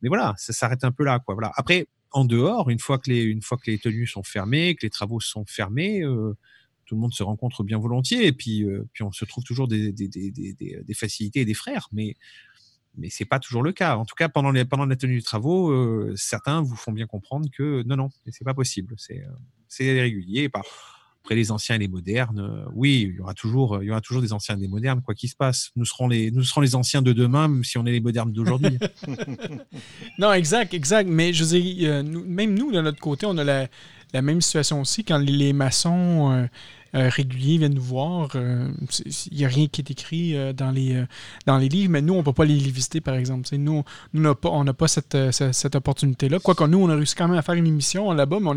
Mais voilà, ça s'arrête un peu là, quoi. Voilà. Après, en dehors, une fois que les, une fois que les tenues sont fermées, que les travaux sont fermés, euh, tout le monde se rencontre bien volontiers et puis, euh, puis on se trouve toujours des, des, des, des, facilités et des frères. Mais mais c'est pas toujours le cas. En tout cas, pendant, les, pendant la tenue des travaux, euh, certains vous font bien comprendre que non, non, c'est pas possible. C'est euh, régulier. Après les anciens et les modernes, euh, oui, il y aura toujours, il y aura toujours des anciens et des modernes, quoi qu'il se passe. Nous serons les, nous serons les anciens de demain, même si on est les modernes d'aujourd'hui. non, exact, exact. Mais je dire, même nous, de notre côté, on a la, la même situation aussi quand les maçons euh, réguliers viennent nous voir. Il euh, n'y a rien qui est écrit euh, dans, les, dans les livres, mais nous, on ne peut pas les visiter, par exemple. nous, nous on n'a pas, cette, cette, opportunité-là. Quoique nous, on a réussi quand même à faire une émission là-bas, mais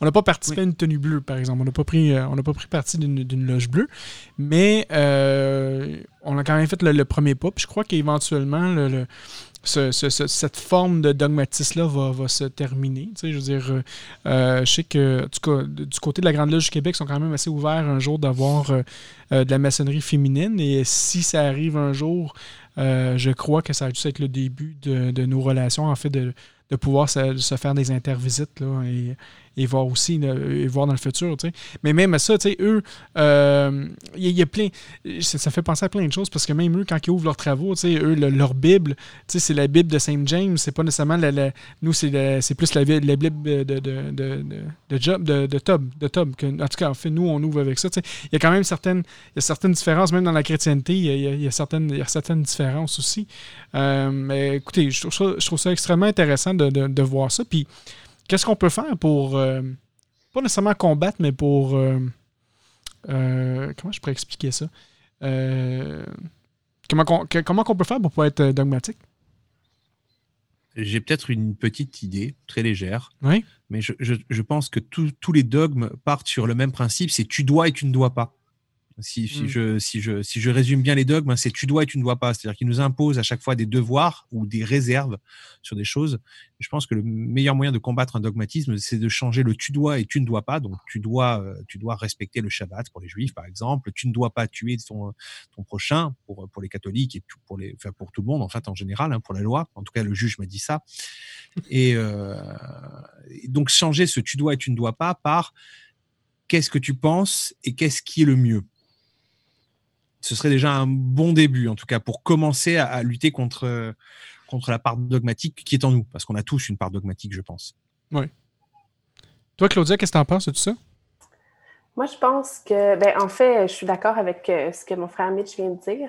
on n'a pas participé à une tenue bleue, par exemple. On n'a pas pris, on pas pris partie d'une loge bleue. Mais on a quand même fait le, premier pas. Puis je crois qu'éventuellement, le cette forme de dogmatisme-là va, se terminer. je veux dire, euh, euh, je sais que du côté de la Grande Loge du Québec, ils sont quand même assez ouverts un jour d'avoir euh, de la maçonnerie féminine. Et si ça arrive un jour, je crois que ça va juste être le début de, nos relations, en fait, de, pouvoir se, faire des intervisites là, et voir aussi, et voir dans le futur. Mais même ça, tu sais, eux, euh, y, a plein. Ça, fait penser à plein de choses parce que même eux, quand ils ouvrent leurs travaux, eux, leur Bible, c'est la Bible de Saint James, c'est pas nécessairement la. nous, c'est plus la, Bible de, de, de, de, de, Job, de, de Tob. De Tob en tout cas, en fait, nous, on ouvre avec ça. Il y a quand même certaines, y a certaines différences, même dans la chrétienté, il y, a, certaines, y a certaines différences aussi. Euh, mais écoutez, je trouve, ça, je trouve ça extrêmement intéressant de, de voir ça. Puis, Qu'est-ce qu'on peut faire pour, euh, pas nécessairement combattre, mais pour... Euh, euh, comment je pourrais expliquer ça? comment qu'on comment peut faire pour pas être dogmatique? J'ai peut-être une petite idée, très légère. Oui. Mais je, je, pense que tous les dogmes partent sur le même principe, c'est tu dois et tu ne dois pas. Si, si, mmh. je, si, je, si je résume bien les dogmes, c'est tu dois et tu ne dois pas. C'est-à-dire qu'ils nous imposent à chaque fois des devoirs ou des réserves sur des choses. Je pense que le meilleur moyen de combattre un dogmatisme, c'est de changer le tu dois et tu ne dois pas. Donc, tu dois, euh, tu dois respecter le Shabbat pour les juifs, par exemple. Tu ne dois pas tuer ton, ton prochain pour, pour les catholiques et pour, les, enfin, pour tout le monde, en fait, en général, hein, pour la loi. En tout cas, le juge m'a dit ça. Et euh, donc, changer ce tu dois et tu ne dois pas par qu'est-ce que tu penses et qu'est-ce qui est le mieux ce serait déjà un bon début, en tout cas, pour commencer à, lutter contre, contre la part dogmatique qui est en nous, parce qu'on a tous une part dogmatique, je pense. Oui. Toi, Claudia, qu'est-ce que tu en penses de tout ça? Moi, je pense que, ben, en fait, je suis d'accord avec euh, ce que mon frère Mitch vient de dire.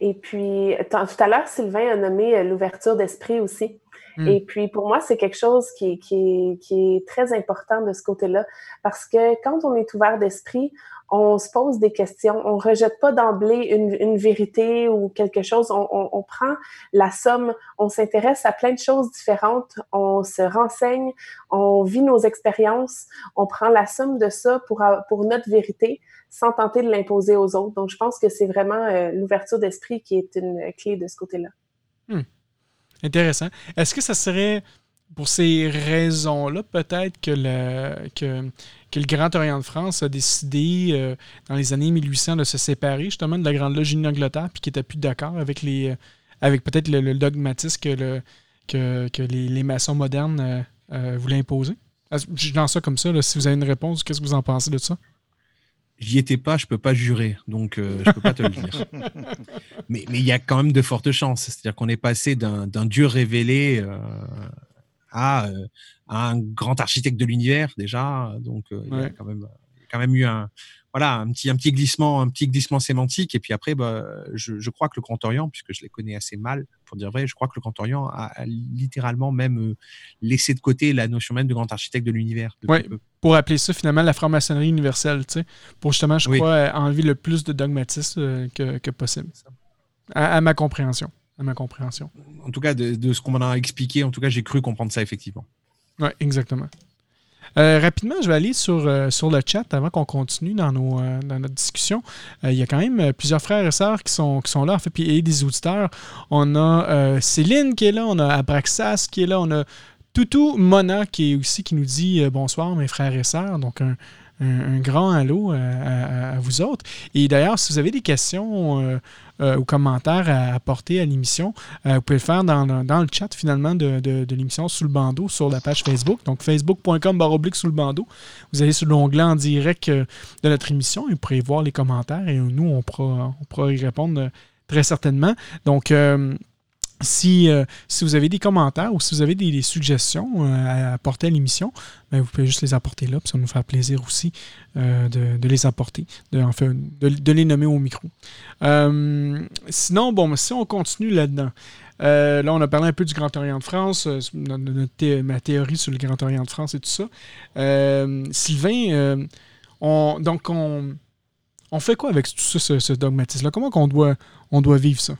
Et puis, tout à l'heure, Sylvain a nommé euh, l'ouverture d'esprit aussi. Hmm. Et puis, pour moi, c'est quelque chose qui, qui, qui, est très important de ce côté-là. Parce que quand on est ouvert d'esprit, on se pose des questions. On rejette pas d'emblée une, une, vérité ou quelque chose. On, on, prend la somme. On s'intéresse à plein de choses différentes. On se renseigne. On vit nos expériences. On prend la somme de ça pour, pour notre vérité sans tenter de l'imposer aux autres. Donc, je pense que c'est vraiment euh, l'ouverture d'esprit qui est une clé de ce côté-là. Hmm. Intéressant. Est-ce que ça serait pour ces raisons-là, peut-être que le, que, que, le Grand Orient de France a décidé euh, dans les années 1800 de se séparer justement de la Grande Loge d'Angleterre, puis qui n'était plus d'accord avec les avec peut-être le, dogmatisme que, le, que, que les, les, maçons modernes euh, euh, voulaient imposer? Je lance ça comme ça. si vous avez une réponse, qu'est-ce que vous en pensez de ça? J'y étais pas, je peux pas jurer, donc euh, je peux pas te le dire. Mais il y a quand même de fortes chances. C'est-à-dire qu'on est passé d'un dieu révélé euh, à, euh, à, un grand architecte de l'univers déjà. Donc il y a quand même, quand même eu un, voilà, un petit, un petit glissement, un petit glissement sémantique. Et puis après, bah, je, je, crois que le Grand Orient, puisque je les connais assez mal, pour dire vrai, je crois que le Grand Orient a, littéralement même euh, laissé de côté la notion même de grand architecte de l'univers. Oui, pour appeler ça finalement la franc-maçonnerie universelle, tu sais, pour justement, je crois, enlever le plus de dogmatisme euh, que, que possible. À, à, ma compréhension. À ma compréhension. En tout cas, de, de ce qu'on m'en a expliqué, en tout cas, j'ai cru comprendre ça effectivement. Oui, exactement. Euh, rapidement, je vais aller sur, euh, sur le chat avant qu'on continue dans, nos, euh, dans notre discussion. Il y a quand même plusieurs frères et sœurs qui sont, qui sont là, en fait, puis et des auditeurs. On a Céline qui est là, on a Abraxas qui est là, on a Toutou Mona qui est aussi qui nous dit bonsoir mes frères et sœurs. Donc un, un, grand allô à, vous autres. Et d'ailleurs, si vous avez des questions euh, euh, ou commentaires à apporter à l'émission, euh, vous pouvez le faire dans, le chat finalement de, l'émission sous le bandeau sur la page Facebook. Donc facebook.com baroblique sous le bandeau. Vous allez sur l'onglet en direct de notre émission et vous pourrez voir les commentaires et nous, on pourra, on pourra y répondre très certainement. Donc, si, euh, si vous avez des commentaires ou si vous avez des, suggestions euh, à apporter à l'émission, ben, vous pouvez juste les apporter là, puis ça va nous faire plaisir aussi euh, de, les apporter, de, enfin, de, les nommer au micro. sinon, bon, si on continue là-dedans, là, on a parlé un peu du Grand Orient de France, ma théorie sur le Grand Orient de France et tout ça. Sylvain, on, donc, on, on fait quoi avec tout ça, ce, dogmatisme-là? Comment qu'on doit, on doit vivre ça?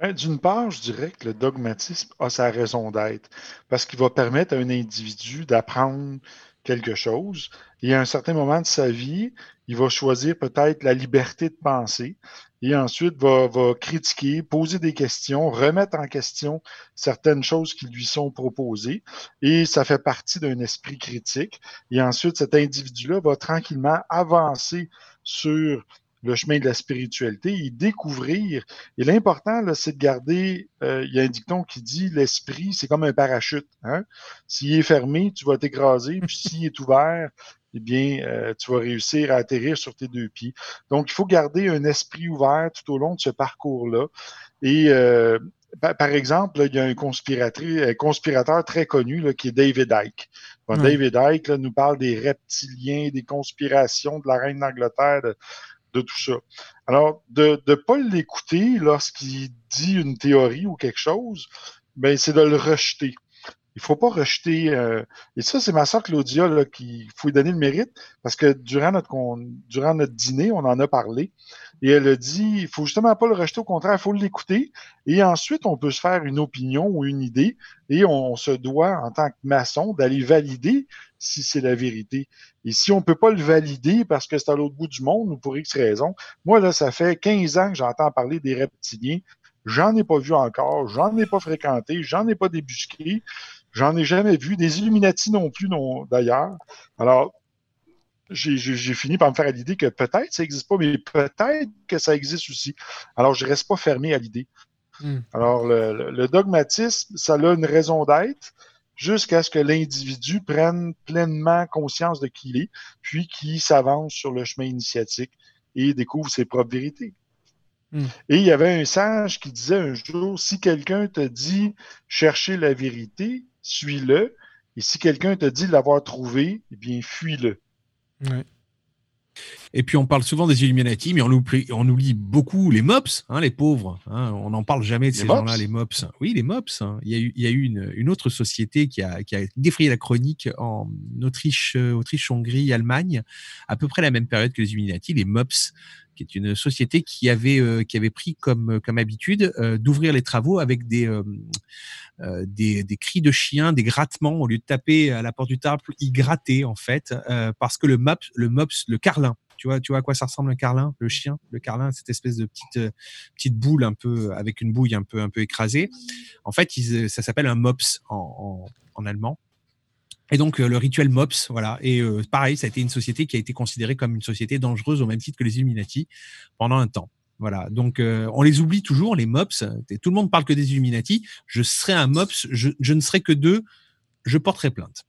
Ben, d'une part, je dirais que le dogmatisme a sa raison d'être parce qu'il va permettre à un individu d'apprendre quelque chose et à un certain moment de sa vie, il va choisir peut-être la liberté de penser et ensuite va, va, critiquer, poser des questions, remettre en question certaines choses qui lui sont proposées et ça fait partie d'un esprit critique. Et ensuite, cet individu-là va tranquillement avancer sur le chemin de la spiritualité, y découvrir. Et l'important, c'est de garder, euh, il y a un dicton qui dit, l'esprit, c'est comme un parachute. Hein? S'il est fermé, tu vas t'écraser, puis s'il est ouvert, eh bien, euh, tu vas réussir à atterrir sur tes deux pieds. Donc, il faut garder un esprit ouvert tout au long de ce parcours-là. Et euh, par, exemple, il y a un conspirateur très connu là, qui est David Icke. David Icke nous parle des reptiliens, des conspirations de la reine d'Angleterre, de tout ça. Alors, de ne pas l'écouter lorsqu'il dit une théorie ou quelque chose, ben, c'est de le rejeter. Il faut pas rejeter. Euh, et ça, c'est ma soeur Claudia là, qui faut lui donner le mérite parce que durant notre, durant notre dîner, on en a parlé. Et elle a dit, il faut justement pas le rejeter, au contraire, il faut l'écouter. Et ensuite, on peut se faire une opinion ou une idée. Et on, se doit, en tant que maçon, d'aller valider si c'est la vérité. Et si on peut pas le valider parce que c'est à l'autre bout du monde ou pour X raison, moi, là, ça fait 15 ans que j'entends parler des reptiliens. J'en ai pas vu encore, j'en ai pas fréquenté, j'en ai pas débusqué. J'en ai jamais vu. Des Illuminati non plus, non, d'ailleurs. Alors, j'ai fini par me faire à l'idée que peut-être ça n'existe pas, mais peut-être que ça existe aussi. Alors, je ne reste pas fermé à l'idée. Hmm. Alors, le, dogmatisme, ça a une raison d'être jusqu'à ce que l'individu prenne pleinement conscience de qui il est, puis qu'il s'avance sur le chemin initiatique et découvre ses propres vérités. Hmm. Et il y avait un sage qui disait un jour, si quelqu'un te dit chercher la vérité, suis-le. Et si quelqu'un te dit l'avoir trouvé, eh bien, fuis-le. Et puis on parle souvent des Illuminati, mais on oublie, on oublie beaucoup les MOPS, hein, les pauvres. Hein. on n'en parle jamais de ces gens-là, les MOPS. Oui, les MOPS. Hein. Il y a eu, il y a eu une, une, autre société qui a, qui a, défrayé la chronique en Autriche, Autriche, Hongrie, Allemagne, à peu près la même période que les Illuminati, les MOPS, qui est une société qui avait, euh, qui avait pris comme, comme habitude euh, d'ouvrir les travaux avec des, euh, des, des, cris de chiens, des grattements. Au lieu de taper à la porte du temple, ils grattaient en fait, parce que le MOPS, le MOPS, le carlin, tu vois, tu vois à quoi ça ressemble un carlin, le chien, le carlin, cette espèce de petite petite boule un peu avec une bouille un peu un peu écrasée. En fait, ils, ça s'appelle un mops en, en, en allemand. Et donc le rituel MOPS, voilà. Et pareil, ça a été une société qui a été considérée comme une société dangereuse au même titre que les Illuminati pendant un temps. Voilà. Donc on les oublie toujours, les MOPS. Tout le monde parle que des Illuminati. Je serais un MOPS, je, je ne serais que deux, je porterai plainte.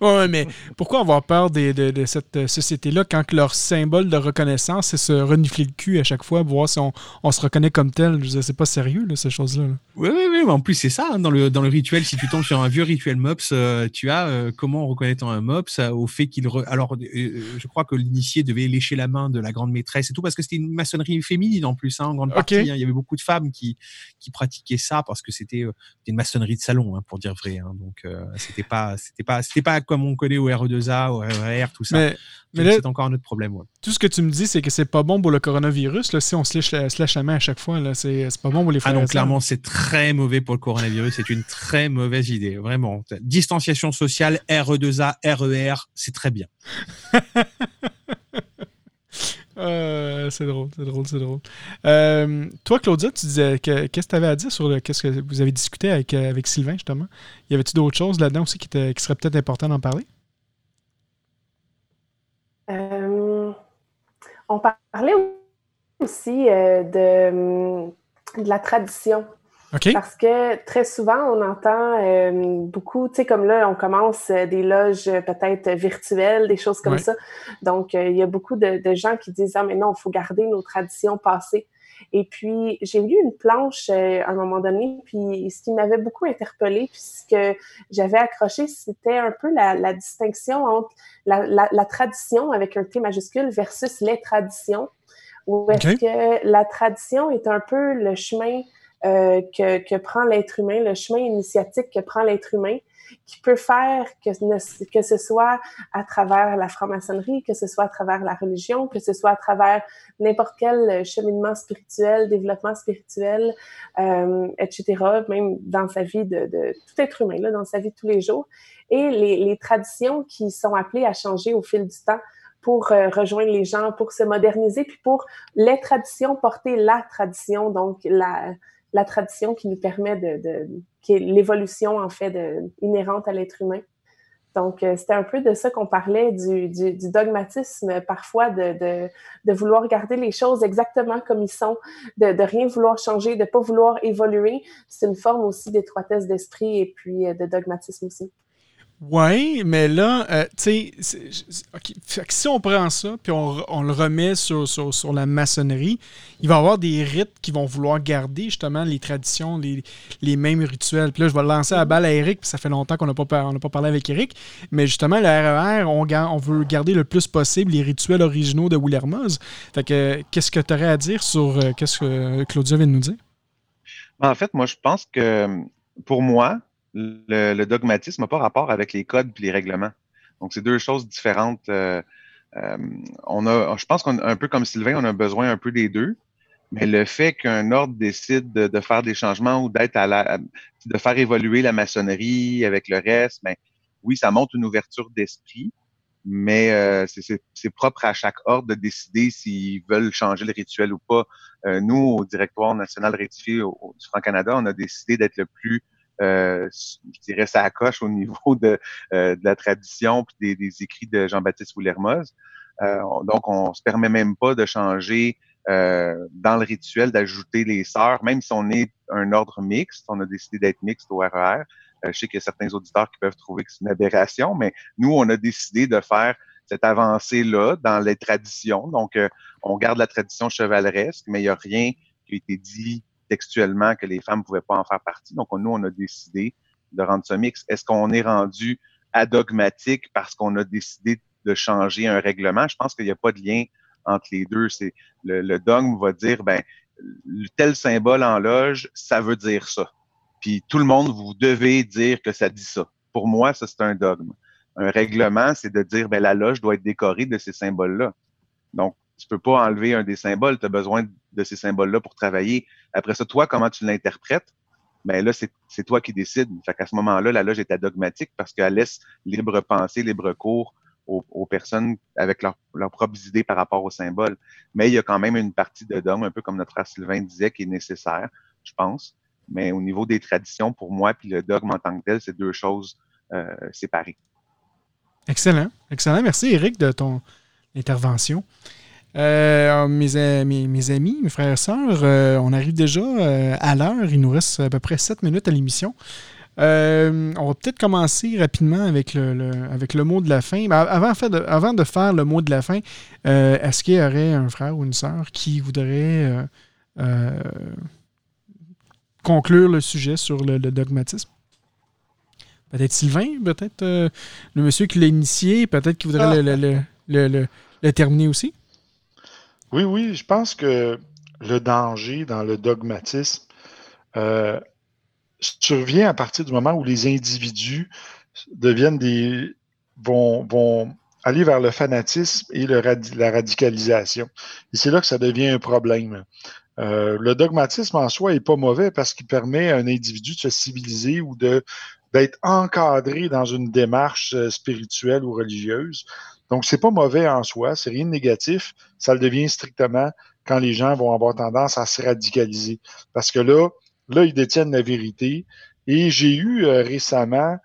Ouais, mais pourquoi avoir peur de, de, cette euh, société-là quand leur symbole de reconnaissance, c'est se renifler le cul à chaque fois, voir si on, on se reconnaît comme tel? Je c'est pas sérieux, là, ces choses-là. Oui, oui, oui. Mais en plus, c'est ça. Hein, dans, le, dans le rituel, si tu tombes sur un vieux rituel MOPS, euh, tu as euh, comment reconnaître un MOPS au fait qu'il. Alors, je crois que l'initié devait lécher la main de la grande maîtresse et tout, parce que c'était une maçonnerie féminine en plus, hein, en grande partie. Hein. Il y avait beaucoup de femmes qui, qui pratiquaient ça parce que c'était une maçonnerie de salon, pour dire vrai. Donc, c'était pas, c'était pas, c'était pas comme on connaît au RE2A, au RER, tout ça. Mais, c'est encore un autre problème. Tout ce que tu me dis, c'est que c'est pas bon pour le coronavirus. Là, si on se lèche, la, main à chaque fois, là, c'est, pas bon pour les frères. Ah non, clairement, c'est très mauvais pour le coronavirus. C'est une très mauvaise idée, vraiment. Distanciation sociale, RE2A, RER, c'est très bien. Euh, c'est drôle, c'est drôle, c'est drôle. Euh, toi, Claudia, tu disais qu'est-ce que tu avais à dire sur le, qu'est-ce que vous avez discuté avec, euh, avec Sylvain, justement? Y avait-tu d'autres choses là-dedans aussi qui, qui seraient peut-être important d'en parler? on parlait aussi de, de la tradition parce que très souvent, on entend euh, beaucoup, tu sais, comme là, on commence euh, des loges euh, peut-être virtuelles, des choses comme ça. Donc, il y a beaucoup de, gens qui disent Ah, mais non, il faut garder nos traditions passées. Et puis, j'ai lu une planche à un moment donné, puis ce qui m'avait beaucoup interpellée, puis ce que j'avais accroché, c'était un peu la, distinction entre la, la, tradition avec un T majuscule versus les traditions. Où est-ce que la tradition est un peu le chemin euh, que, que, prend l'être humain, le chemin initiatique que prend l'être humain, qui peut faire que, que ce soit à travers la franc-maçonnerie, que ce soit à travers la religion, que ce soit à travers n'importe quel cheminement spirituel, développement spirituel, euh, etc., même dans sa vie de, de, tout être humain, là, dans sa vie de tous les jours. Et les, les traditions qui sont appelées à changer au fil du temps pour euh, rejoindre les gens, pour se moderniser, puis pour les traditions porter la tradition, donc la, la tradition qui nous permet de, qui est l'évolution en fait de, inhérente à l'être humain. Donc, euh, c'était un peu de ça qu'on parlait, du, du, dogmatisme parfois, de, de, vouloir garder les choses exactement comme ils sont, de, de rien vouloir changer, de pas vouloir évoluer. C'est une forme aussi d'étroitesse d'esprit et puis euh, de dogmatisme aussi. Oui, mais là, euh, tu sais, si on prend ça, puis on, le remet sur, sur, la maçonnerie, il va y avoir des rites qui vont vouloir garder justement les traditions, les, les mêmes rituels. Puis là, je vais lancer la balle à Eric, puis ça fait longtemps qu'on n'a pas, pas parlé avec Eric, mais justement, le RER, e on, on veut garder le plus possible les rituels originaux de Willermoz. Fait que, qu'est-ce que tu aurais à dire sur euh, qu'est-ce que Claudia vient de nous dire? En fait, moi, je pense que pour moi, le, dogmatisme n'a pas rapport avec les codes et les règlements. Donc, c'est deux choses différentes. Euh, euh, on a, je pense qu'on un peu comme Sylvain, on a besoin un peu des deux. Mais le fait qu'un ordre décide de, faire des changements ou d'être à la, de faire évoluer la maçonnerie avec le reste, ben oui, ça montre une ouverture d'esprit, mais euh, c'est propre à chaque ordre de décider s'ils veulent changer le rituel ou pas. nous, au Directoire national rectifié du Franc-Canada, on a décidé d'être le plus euh, je dirais, ça coche au niveau de, euh, de la tradition puis des, des, écrits de Jean-Baptiste Woulermoz. Euh, donc, on se permet même pas de changer euh, dans le rituel, d'ajouter les sœurs, même si on est un ordre mixte, on a décidé d'être mixte au RER. je sais qu'il y a certains auditeurs qui peuvent trouver que c'est une aberration, mais nous, on a décidé de faire cette avancée-là dans les traditions. Donc, on garde la tradition chevaleresque, mais il n'y a rien qui a été dit textuellement que les femmes ne pouvaient pas en faire partie. Donc, nous, on a décidé de rendre ça mix. Est-ce qu'on est rendu adogmatique parce qu'on a décidé de changer un règlement? Je pense qu'il n'y a pas de lien entre les deux. C'est le, dogme va dire, ben, tel symbole en loge, ça veut dire ça. Puis tout le monde, vous devez dire que ça dit ça. Pour moi, ça, c'est un dogme. Un règlement, c'est de dire, ben, la loge doit être décorée de ces symboles-là. Donc, tu peux pas enlever un des symboles, tu as besoin de ces symboles-là pour travailler. Après ça, toi, comment tu l'interprètes? Ben là, c'est toi qui décides. Fait qu'à ce moment-là, la loge est dogmatique parce qu'elle laisse libre pensée, libre cours aux, personnes avec leurs propres idées par rapport aux symboles. Mais il y a quand même une partie de dogme, un peu comme notre frère Sylvain disait, qui est nécessaire, je pense. Mais au niveau des traditions, pour moi, puis le dogme en tant que tel, c'est deux choses euh, séparées. Excellent. Excellent. Merci, Eric, de ton intervention. Euh, mes, mes, mes, amis, mes frères et sœurs, euh, on arrive déjà euh, à l'heure. Il nous reste à peu près 7 minutes à l'émission. Euh, on va peut-être commencer rapidement avec le, avec le mot de la fin. avant, de, avant de faire le mot de la fin, est-ce qu'il y aurait un frère ou une sœur qui voudrait conclure le sujet sur le, dogmatisme? Peut-être Sylvain, peut-être le monsieur qui l'a initié, peut-être qu'il voudrait le, le terminer aussi? Oui, oui, je pense que le danger dans le dogmatisme euh, survient à partir du moment où les individus deviennent des vont, vont aller vers le fanatisme et le, la radicalisation. Et c'est là que ça devient un problème. Euh, le dogmatisme en soi n'est pas mauvais parce qu'il permet à un individu de se civiliser ou d'être encadré dans une démarche euh, spirituelle ou religieuse. Donc, c'est pas mauvais en soi, c'est rien de négatif. Ça le devient strictement quand les gens vont avoir tendance à se radicaliser. Parce que là, là, ils détiennent la vérité. Et j'ai eu euh, récemment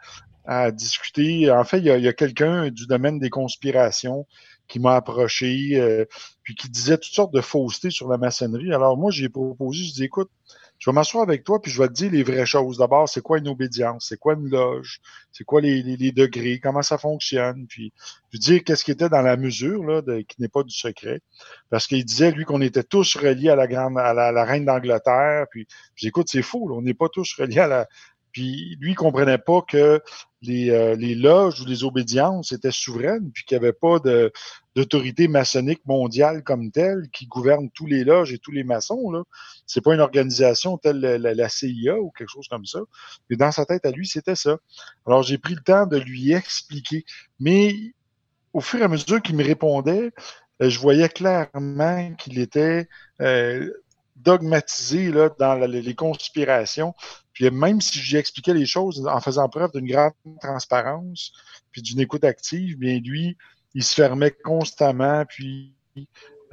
à discuter, en fait, il y a, quelqu'un du domaine des conspirations qui m'a approché, euh, puis qui disait toutes sortes de faussetés sur la maçonnerie. Alors moi, j'ai proposé, je dis, écoute, je vais m'asseoir avec toi, puis je vais te dire les vraies choses. D'abord, c'est quoi une obédience? C'est quoi une loge? C'est quoi les, degrés? Comment ça fonctionne? Puis, je dire qu'est-ce qui était dans la mesure, là, qui n'est pas du secret. Parce qu'il disait, lui, qu'on était tous reliés à la grande, à la, reine d'Angleterre. Puis, j'écoute, c'est faux, on n'est pas tous reliés à la, puis lui, il comprenait pas que les, euh, les, loges ou les obédiences étaient souveraines, puis qu'il n'y avait pas d'autorité maçonnique mondiale comme telle qui gouverne tous les loges et tous les maçons. Là. C'est pas une organisation telle la, CIA ou quelque chose comme ça. Mais dans sa tête à lui, c'était ça. Alors j'ai pris le temps de lui expliquer. Mais au fur et à mesure qu'il me répondait, euh, je voyais clairement qu'il était euh, dogmatisé là, dans les conspirations. Puis même si j'y expliquais les choses en faisant preuve d'une grande transparence, puis d'une écoute active, bien lui, il se fermait constamment, puis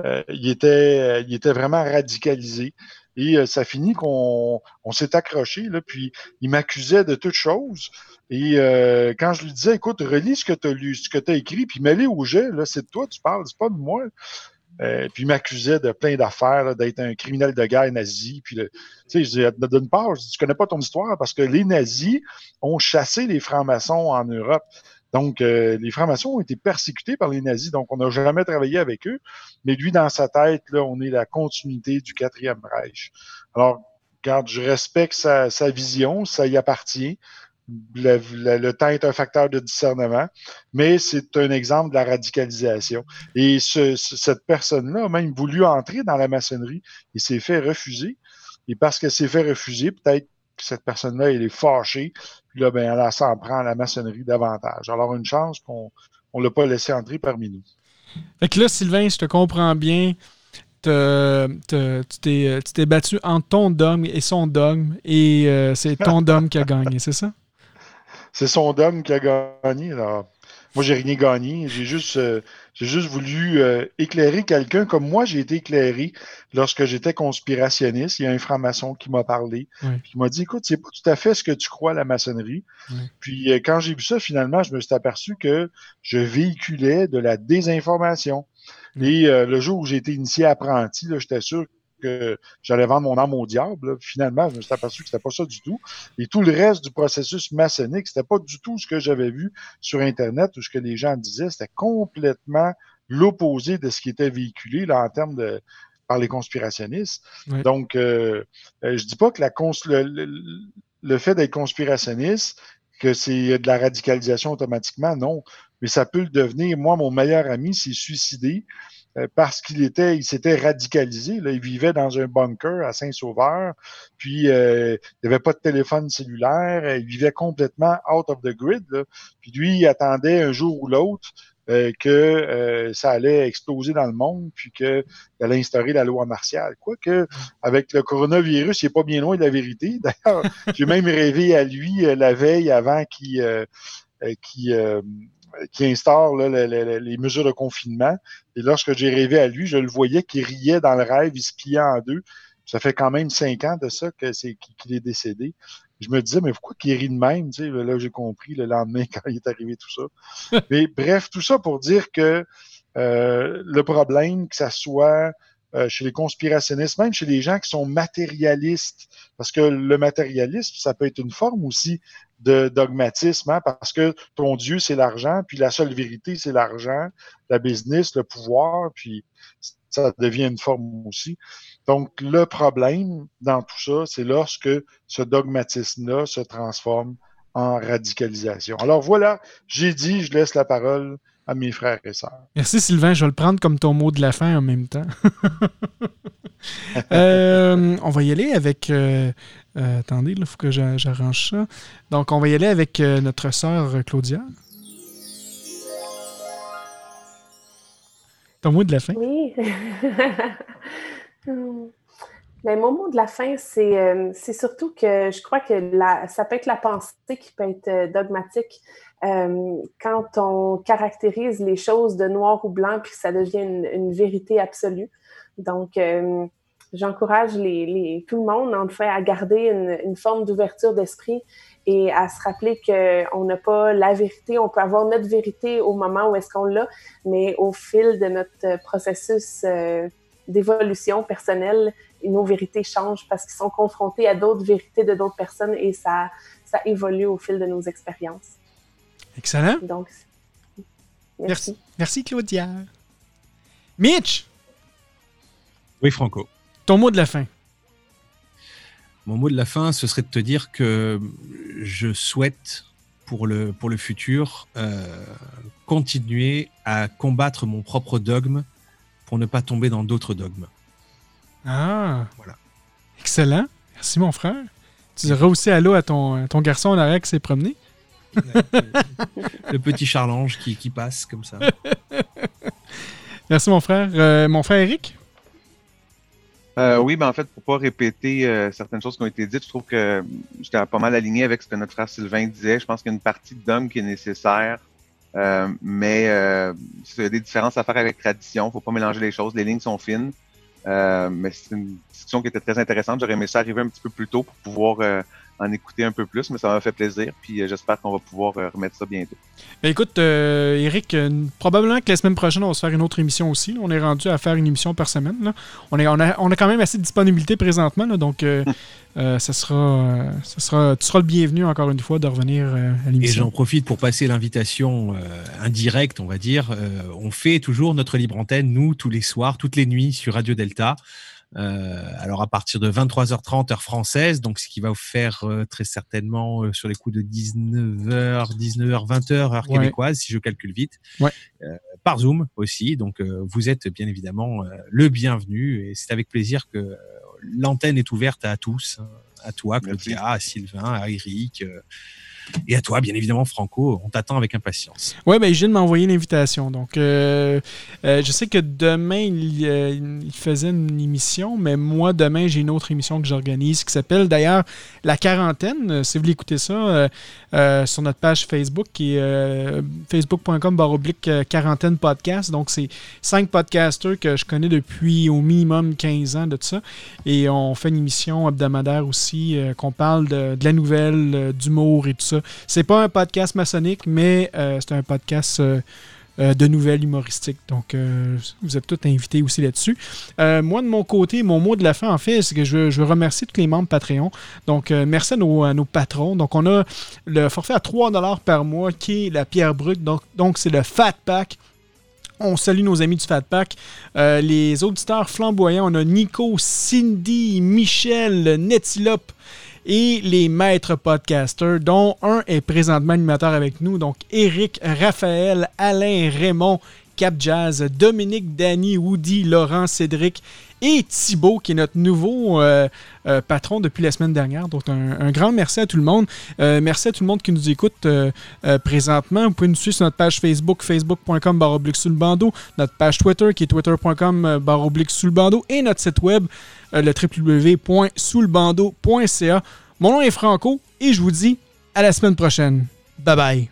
euh, il, était, il était vraiment radicalisé. Et euh, ça finit qu'on on, s'est accroché, là, puis il m'accusait de toutes choses. Et euh, quand je lui disais, écoute, relis ce que tu as lu, ce que tu as écrit, puis mets-les au jet, là, c'est de toi, tu parles, c'est pas de moi. Euh, puis il m'accusait de plein d'affaires, d'être un criminel de guerre nazi. Puis, tu sais, d'une part, je dis, tu connais pas ton histoire parce que les nazis ont chassé les francs-maçons en Europe. Donc, euh, les francs-maçons ont été persécutés par les nazis, donc on n'a jamais travaillé avec eux. Mais lui, dans sa tête, là, on est la continuité du quatrième Reich. Alors, regarde, je respecte sa vision, ça y appartient le, temps est un facteur de discernement, mais c'est un exemple de la radicalisation. Et cette personne-là a même voulu entrer dans la maçonnerie et s'est fait refuser. Et parce qu'elle s'est fait refuser, peut-être que cette personne-là, elle est fâchée, puis là, ben, elle s'en prend à la maçonnerie davantage. Alors, une chance qu'on ne l'a pas laissé entrer parmi nous. Fait que là, Sylvain, je te comprends bien. tu t'es battu entre ton dogme et son dogme, et euh, c'est ton dogme qui a gagné, c'est ça? C'est son dogme qui a gagné. Là. Moi, j'ai rien gagné. J'ai juste, euh, j'ai juste voulu euh, éclairer quelqu'un comme moi, j'ai été éclairé lorsque j'étais conspirationniste. Il y a un franc-maçon qui m'a parlé, qui m'a dit Écoute, c'est pas tout à fait ce que tu crois à la maçonnerie. Puis euh, quand j'ai vu ça, finalement, je me suis aperçu que je véhiculais de la désinformation. Et le jour où j'ai été initié apprenti, j'étais sûr que j'allais vendre mon âme au diable. Finalement, je me suis aperçu que c'était pas ça du tout. Et tout le reste du processus maçonnique, c'était pas du tout ce que j'avais vu sur Internet ou ce que les gens disaient. C'était complètement l'opposé de ce qui était véhiculé là, en termes de par les conspirationnistes. Donc, euh, euh, je dis pas que la le, fait d'être conspirationniste, que c'est de la radicalisation automatiquement, non. Mais ça peut le devenir. Moi, mon meilleur ami s'est suicidé parce qu'il était, il s'était radicalisé. Là. Il vivait dans un bunker à Saint-Sauveur, puis euh, il n'y avait pas de téléphone cellulaire, il vivait complètement out of the grid. Là. Puis lui, il attendait un jour ou l'autre euh, que ça allait exploser dans le monde, puis qu'il allait instaurer la loi martiale. Quoique, avec le coronavirus, il n'est pas bien loin de la vérité. D'ailleurs, j'ai même rêvé à lui la veille avant qu'il qui, qui instaure les mesures de confinement. Et lorsque j'ai rêvé à lui, je le voyais qui riait dans le rêve, il se pliait en deux. Ça fait quand même cinq ans de ça que c'est qu'il est décédé. Je me disais, mais pourquoi qu'il rit de même? Tu sais, là, j'ai compris le lendemain quand il est arrivé tout ça. mais bref, tout ça pour dire que euh, le problème, que ça soit euh, chez les conspirationnistes, même chez les gens qui sont matérialistes. Parce que le matérialisme, ça peut être une forme aussi de dogmatisme, hein, parce que ton Dieu, c'est l'argent, puis la seule vérité, c'est l'argent, la business, le pouvoir, puis ça devient une forme aussi. Donc, le problème dans tout ça, c'est lorsque ce dogmatisme-là se transforme en radicalisation. Alors voilà, j'ai dit, je laisse la parole à mes frères et sœurs. Merci Sylvain, je vais le prendre comme ton mot de la fin en même temps. Euh, on va y aller avec... Euh, euh, attendez, il faut que j'arrange ça. Donc, on va y aller avec notre sœur Claudia. Ton mot de la fin? Oui. Mon mot de la fin, c'est surtout que je crois que ça peut être la pensée qui peut être dogmatique. Euh, quand on caractérise les choses de noir ou blanc, puis ça devient une, vérité absolue. Donc, euh, j'encourage tout le monde, en fait, à garder une, forme d'ouverture d'esprit et à se rappeler qu'on n'a pas la vérité. On peut avoir notre vérité au moment où est-ce qu'on l'a, mais au fil de notre processus euh, d'évolution personnelle, nos vérités changent parce qu'ils sont confrontés à d'autres vérités de d'autres personnes et ça, ça évolue au fil de nos expériences. Excellent. Donc, merci. merci. Claudia. Mitch! Oui, Franco. Ton mot de la fin. Mon mot de la fin, ce serait de te dire que je souhaite pour le, pour le futur euh, continuer à combattre mon propre dogme pour ne pas tomber dans d'autres dogmes. Ah! Voilà. Excellent. Merci, mon frère. Tu diras aussi allô à ton, ton garçon en arrière qui s'est promené le petit charlange qui, qui, passe comme ça. Merci mon frère. Euh, mon frère Eric? Euh, oui, ben en fait, pour pas répéter euh, certaines choses qui ont été dites, je trouve que j'étais pas mal aligné avec ce que notre frère Sylvain disait. Je pense qu'il y a une partie d'homme qui est nécessaire, mais il y a des différences à faire avec tradition. faut pas mélanger les choses. Les lignes sont fines. mais c'est une discussion qui était très intéressante. J'aurais aimé ça arriver un petit peu plus tôt pour pouvoir en écouter un peu plus, mais ça m'a fait plaisir. Puis euh, j'espère qu'on va pouvoir euh, remettre ça bientôt. Ben, écoute, euh, Eric, probablement que la semaine prochaine, on va se faire une autre émission aussi. On est rendu à faire une émission par semaine. On, est, on, a, on a quand même assez de disponibilité présentement, donc ça sera, ça sera, tu seras le bienvenu encore une fois de revenir à l'émission. Et j'en profite pour passer l'invitation indirecte, on va dire. on fait toujours notre libre antenne, nous, tous les soirs, toutes les nuits sur Radio Delta. Euh, alors à partir de 23h30 heure française, donc ce qui va vous faire euh, très certainement euh, sur les coups de 19h, 19h, 20h heure québécoise, si je calcule vite, par Zoom aussi. Donc vous êtes bien évidemment le bienvenu et c'est avec plaisir que l'antenne est ouverte à tous, hein, à toi Claudia, à Sylvain, à Eric et à toi, bien évidemment, Franco, on t'attend avec impatience. Oui, ben, il vient de m'envoyer l'invitation. Donc, euh, euh, je sais que demain, euh, il, faisait une émission, mais moi, demain, j'ai une autre émission que j'organise qui s'appelle d'ailleurs La Quarantaine. Si vous voulez écouter ça, sur notre page Facebook qui est facebook.com baroblique quarantaine podcast. Donc, c'est cinq podcasters que je connais depuis au minimum 15 ans de ça. Et on fait une émission hebdomadaire aussi qu'on parle de, de la nouvelle, d'humour et tout ça c'est pas un podcast maçonnique, mais euh, c'est un podcast euh, euh, de nouvelles humoristiques. Donc, vous êtes tous invités aussi là-dessus. moi, de mon côté, mon mot de la fin, en fait, c'est que je veux, remercier tous les membres Patreon. Donc, merci à nos, patrons. Donc, on a le forfait à 3 par mois qui est la pierre brute. Donc, donc c'est le Fat Pack. On salue nos amis du Fat Pack. les auditeurs flamboyants, on a Nico, Cindy, Michel, Netilope, et les maîtres podcasters, dont un est présentement animateur avec nous. Donc, Eric, Raphaël, Alain, Raymond, Cap Jazz, Dominique, Danny, Woody, Laurent, Cédric et Thibaut, qui est notre nouveau euh, euh, patron depuis la semaine dernière. Donc, un, grand merci à tout le monde. Euh, merci à tout le monde qui nous écoute présentement. Vous pouvez nous suivre sur notre page Facebook, facebook.com baroblique sous le bandeau, notre page Twitter qui est twitter.com baroblique sous le bandeau et notre site web, le www.soulbando.ca. Mon nom est Franco et je vous dis à la semaine prochaine. Bye bye.